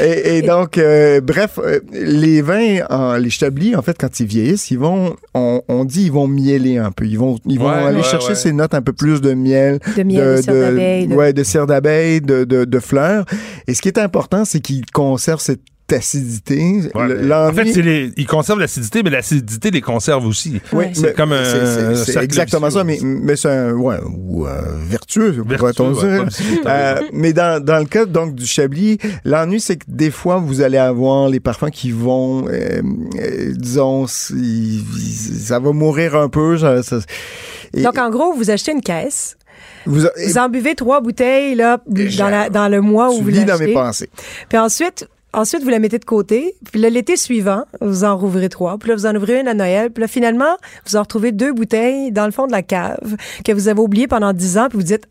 Speaker 3: et, et, donc, bref, les vins, en, les chablis, en fait, quand ils vieillissent, ils vont, on, on dit, ils vont mieler un peu. Ils vont, ils vont
Speaker 2: Ouais,
Speaker 3: aller
Speaker 2: ouais,
Speaker 3: chercher
Speaker 2: ouais.
Speaker 3: ces notes un peu plus de miel,
Speaker 4: De miel, de, cire d'abeille. de-
Speaker 3: ouais, de cire d'abeille, de, de, de fleurs. Et ce qui est important, c'est qu'ils conservent cette acidité.
Speaker 2: Ouais, en fait,
Speaker 3: l'ennui-
Speaker 2: c'est les, ils conservent l'acidité, mais l'acidité les conserve aussi.
Speaker 3: Oui, mais
Speaker 2: comme un-
Speaker 3: c'est- c'est- c'est exactement ça, mais, c'est un, ouais, ou, euh, vertueux, pourrait-on dire. Euh, mais dans, dans le cas donc du Chablis, l'ennui c'est que des fois vous allez avoir les parfums qui vont, euh, euh, disons, ça va mourir un peu. ça- ça- et-
Speaker 4: Donc, en gros, vous achetez une caisse.
Speaker 3: vous,
Speaker 4: Vous en buvez trois bouteilles là, dans, la- dans le mois où vous
Speaker 3: lis dans mes
Speaker 4: l'achetez.
Speaker 3: pensées.
Speaker 4: Puis ensuite, ensuite, vous la mettez de côté. Puis l'été suivant, vous en rouvrez trois. Puis là, vous en ouvrez une à Noël. Puis là, finalement, vous en retrouvez deux bouteilles dans le fond de la cave que vous avez oubliées pendant dix ans. Puis vous dites,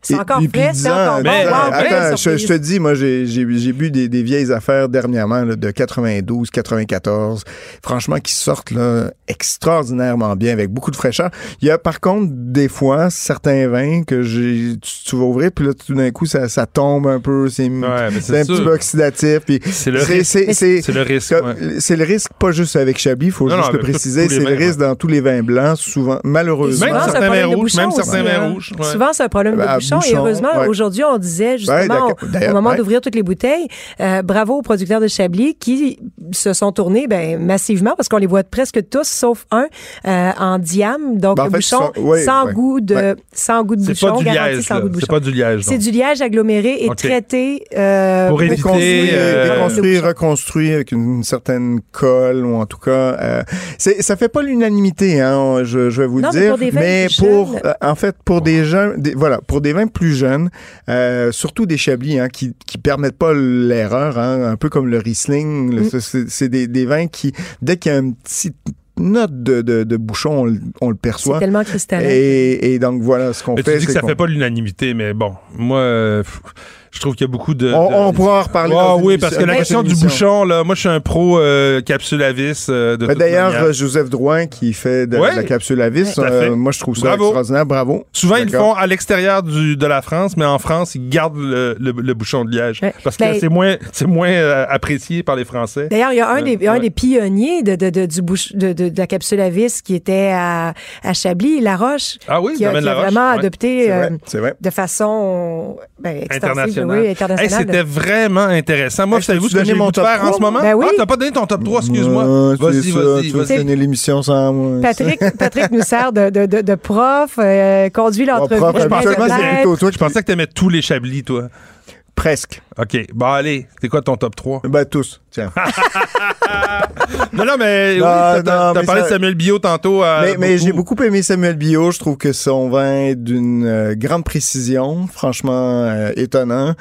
Speaker 4: c'est encore frais, c'est encore bon.
Speaker 3: attends, je, te dis, moi, j'ai j'ai- j'ai bu des, des vieilles affaires dernièrement, là, de 92, 94, franchement, qui sortent là, extraordinairement bien, avec beaucoup de fraîcheur. Il y a par contre, des fois, certains vins que j'ai, tu, tu vas ouvrir, puis là, tout d'un coup, ça, ça tombe un peu, c'est
Speaker 2: Ouais,
Speaker 3: un petit peu oxydatif. Puis
Speaker 2: C'est le risque.
Speaker 3: c'est-
Speaker 2: le risque. ouais.
Speaker 3: C'est le risque pas juste avec Chablis, il faut
Speaker 2: Non,
Speaker 3: juste
Speaker 2: non,
Speaker 3: le préciser, c'est le risque dans tous les vins blancs, souvent, malheureusement.
Speaker 2: Même certains vins rouges, même certains vins rouges.
Speaker 4: Souvent, c'est un problème de Et heureusement,
Speaker 3: ouais.
Speaker 4: aujourd'hui, on disait justement, au- moment
Speaker 3: ouais.
Speaker 4: d'ouvrir toutes les bouteilles, euh, bravo aux producteurs de Chablis qui se sont tournés ben, massivement parce qu'on les voit presque tous, sauf un, euh, en diam. Donc,
Speaker 3: Ben, en
Speaker 4: le
Speaker 3: fait,
Speaker 4: bouchon
Speaker 3: ouais,
Speaker 4: sans,
Speaker 3: ouais.
Speaker 4: Goût de,
Speaker 3: Ouais.
Speaker 4: sans goût de
Speaker 2: C'est
Speaker 4: bouchon,
Speaker 2: pas du
Speaker 4: garanti
Speaker 2: liège.
Speaker 4: sans
Speaker 2: là.
Speaker 4: goût de
Speaker 2: C'est
Speaker 4: bouchon.
Speaker 2: pas du liège.
Speaker 4: C'est du liège aggloméré et traité euh,
Speaker 2: Pour éviter,
Speaker 3: Déconstruit,
Speaker 2: euh,
Speaker 3: déconstruit, reconstruit avec une certaine colle ou en tout cas, euh, ça fait pas l'unanimité, hein, je, je vais vous
Speaker 4: Non,
Speaker 3: le
Speaker 4: mais
Speaker 3: dire,
Speaker 4: pour des
Speaker 3: mais pour, euh, en fait, pour des gens, des- voilà, pour des vins plus jeunes, euh, surtout des chablis, hein, qui qui permettent pas l'erreur, hein, un peu comme le Riesling, le-
Speaker 4: Mm.
Speaker 3: c'est, des, des vins qui, dès qu'il y a un petit note de, de, de bouchon, on, le- on le
Speaker 4: C'est
Speaker 3: perçoit.
Speaker 4: tellement cristallin.
Speaker 3: Et, et donc voilà, ce qu'on fait,
Speaker 2: tu dis que ça fait pas l'unanimité, mais bon, moi, euh, je trouve qu'il y a beaucoup de.
Speaker 3: on,
Speaker 2: de-
Speaker 3: on pourra en reparler.
Speaker 2: Ah oui, parce que la question du bouchon, là, moi, je suis un pro euh, capsule à vis euh, de
Speaker 3: Ben, D'ailleurs,
Speaker 2: manière.
Speaker 3: euh, Joseph Drouin qui fait de,
Speaker 2: Ouais.
Speaker 3: de la capsule à vis, euh, moi je trouve ça
Speaker 2: Bravo.
Speaker 3: extraordinaire, bravo.
Speaker 2: Souvent, ils le font à l'extérieur du- de la France, mais en France, ils gardent le, le- le bouchon de liège.
Speaker 4: Ouais.
Speaker 2: Parce que
Speaker 4: Ben-
Speaker 2: c'est moins, c'est moins euh, apprécié par les Français.
Speaker 4: D'ailleurs, il y a un,
Speaker 2: Ouais,
Speaker 4: des, un des pionniers de, de, de, du bouche, de, de, de la capsule à vis qui était à, à Chablis, La Roche,
Speaker 2: Ah oui,
Speaker 4: qui a, qui a vraiment adopté
Speaker 3: vrai, vrai.
Speaker 4: de façon ben, extensive,
Speaker 2: International.
Speaker 4: oui,
Speaker 2: Hey,
Speaker 4: internationale.
Speaker 2: C'était vraiment intéressant. Moi,
Speaker 3: Hey, je
Speaker 2: savez-vous ce que j'ai
Speaker 3: mon top
Speaker 2: faire en
Speaker 3: trois?
Speaker 2: ce moment?
Speaker 4: Ben oui.
Speaker 2: Ah, t'as pas donné ton top 3, excuse-moi. Vas-y, vas-y,
Speaker 3: Tu
Speaker 2: vas-y.
Speaker 3: donner l'émission sans moi.
Speaker 4: Patrick, Patrick nous sert de, de, de, de prof, euh, conduit
Speaker 3: toi
Speaker 2: Je pensais que t'aimais tous les chablis, toi.
Speaker 3: Presque.
Speaker 2: OK. Bon, allez. C'est quoi ton top 3?
Speaker 3: Ben, tous. Tiens.
Speaker 2: Non, non, mais oui, t'as parlé
Speaker 3: ça-
Speaker 2: de Samuel Bio tantôt. euh,
Speaker 3: mais j'ai beaucoup aimé Samuel Bio. Je trouve que son vin est d'une euh, grande précision, franchement euh, étonnant.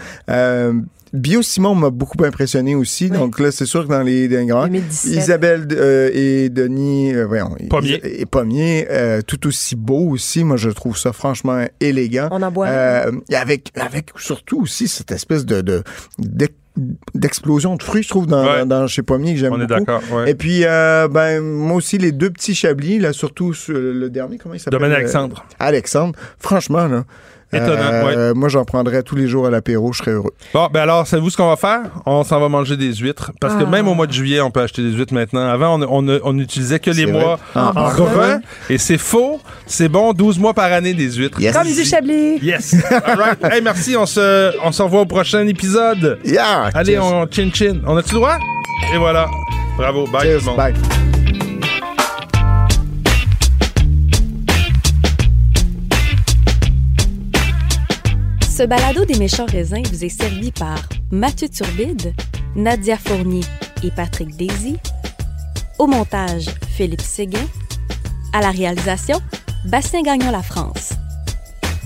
Speaker 3: Bio Simon m'a beaucoup impressionné aussi.
Speaker 4: Oui.
Speaker 3: Donc là, c'est sûr que dans les.
Speaker 4: 2017.
Speaker 3: Isabelle euh, et Denis, euh, voyons,
Speaker 2: Pommier.
Speaker 3: Et Pommier, euh, tout aussi beau aussi. Moi, je trouve ça franchement élégant.
Speaker 4: On en boit. un.
Speaker 3: Euh, et avec, avec surtout aussi cette espèce de, de d'ex- d'explosion de fruits, je trouve, dans,
Speaker 2: Ouais.
Speaker 3: dans, chez Pommier, que j'aime
Speaker 2: On est
Speaker 3: beaucoup.
Speaker 2: d'accord. ouais.
Speaker 3: Et puis, euh, ben, moi aussi, les deux petits chablis, là, surtout sur le dernier, comment il s'appelle?
Speaker 2: Domaine
Speaker 3: Euh,
Speaker 2: Alexandre.
Speaker 3: Alexandre. Franchement, là.
Speaker 2: Étonnant,
Speaker 3: euh, Moi, j'en prendrais tous les jours à l'apéro, je serais heureux.
Speaker 2: Bon, ben alors, savez-vous ce qu'on va faire? On s'en va manger des huîtres. Parce que
Speaker 4: Ah.
Speaker 2: même au mois de juillet, on peut acheter des huîtres maintenant. Avant, on, on, on utilisait que les
Speaker 3: C'est
Speaker 2: mois
Speaker 3: vrai.
Speaker 2: en
Speaker 3: En
Speaker 2: brun. Et c'est faux. C'est bon, 12 mois par année des huîtres.
Speaker 3: Yes.
Speaker 4: Comme du Chablis.
Speaker 2: Yes. All right. Hey, merci. On se, on se revoit au prochain épisode.
Speaker 3: Yeah!
Speaker 2: Allez,
Speaker 3: Cheers.
Speaker 2: on chin chin. On a-tu le droit? Et voilà. Bravo. Bye
Speaker 3: Cheers.
Speaker 2: tout le monde.
Speaker 3: Bye.
Speaker 6: Ce balado des méchants raisins vous est servi par Mathieu Turbide, Nadia Fournier et Patrick Daisy. Au montage, Philippe Séguin. À la réalisation, Bastien Gagnon La France.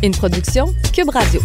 Speaker 6: Une production Cube Radio.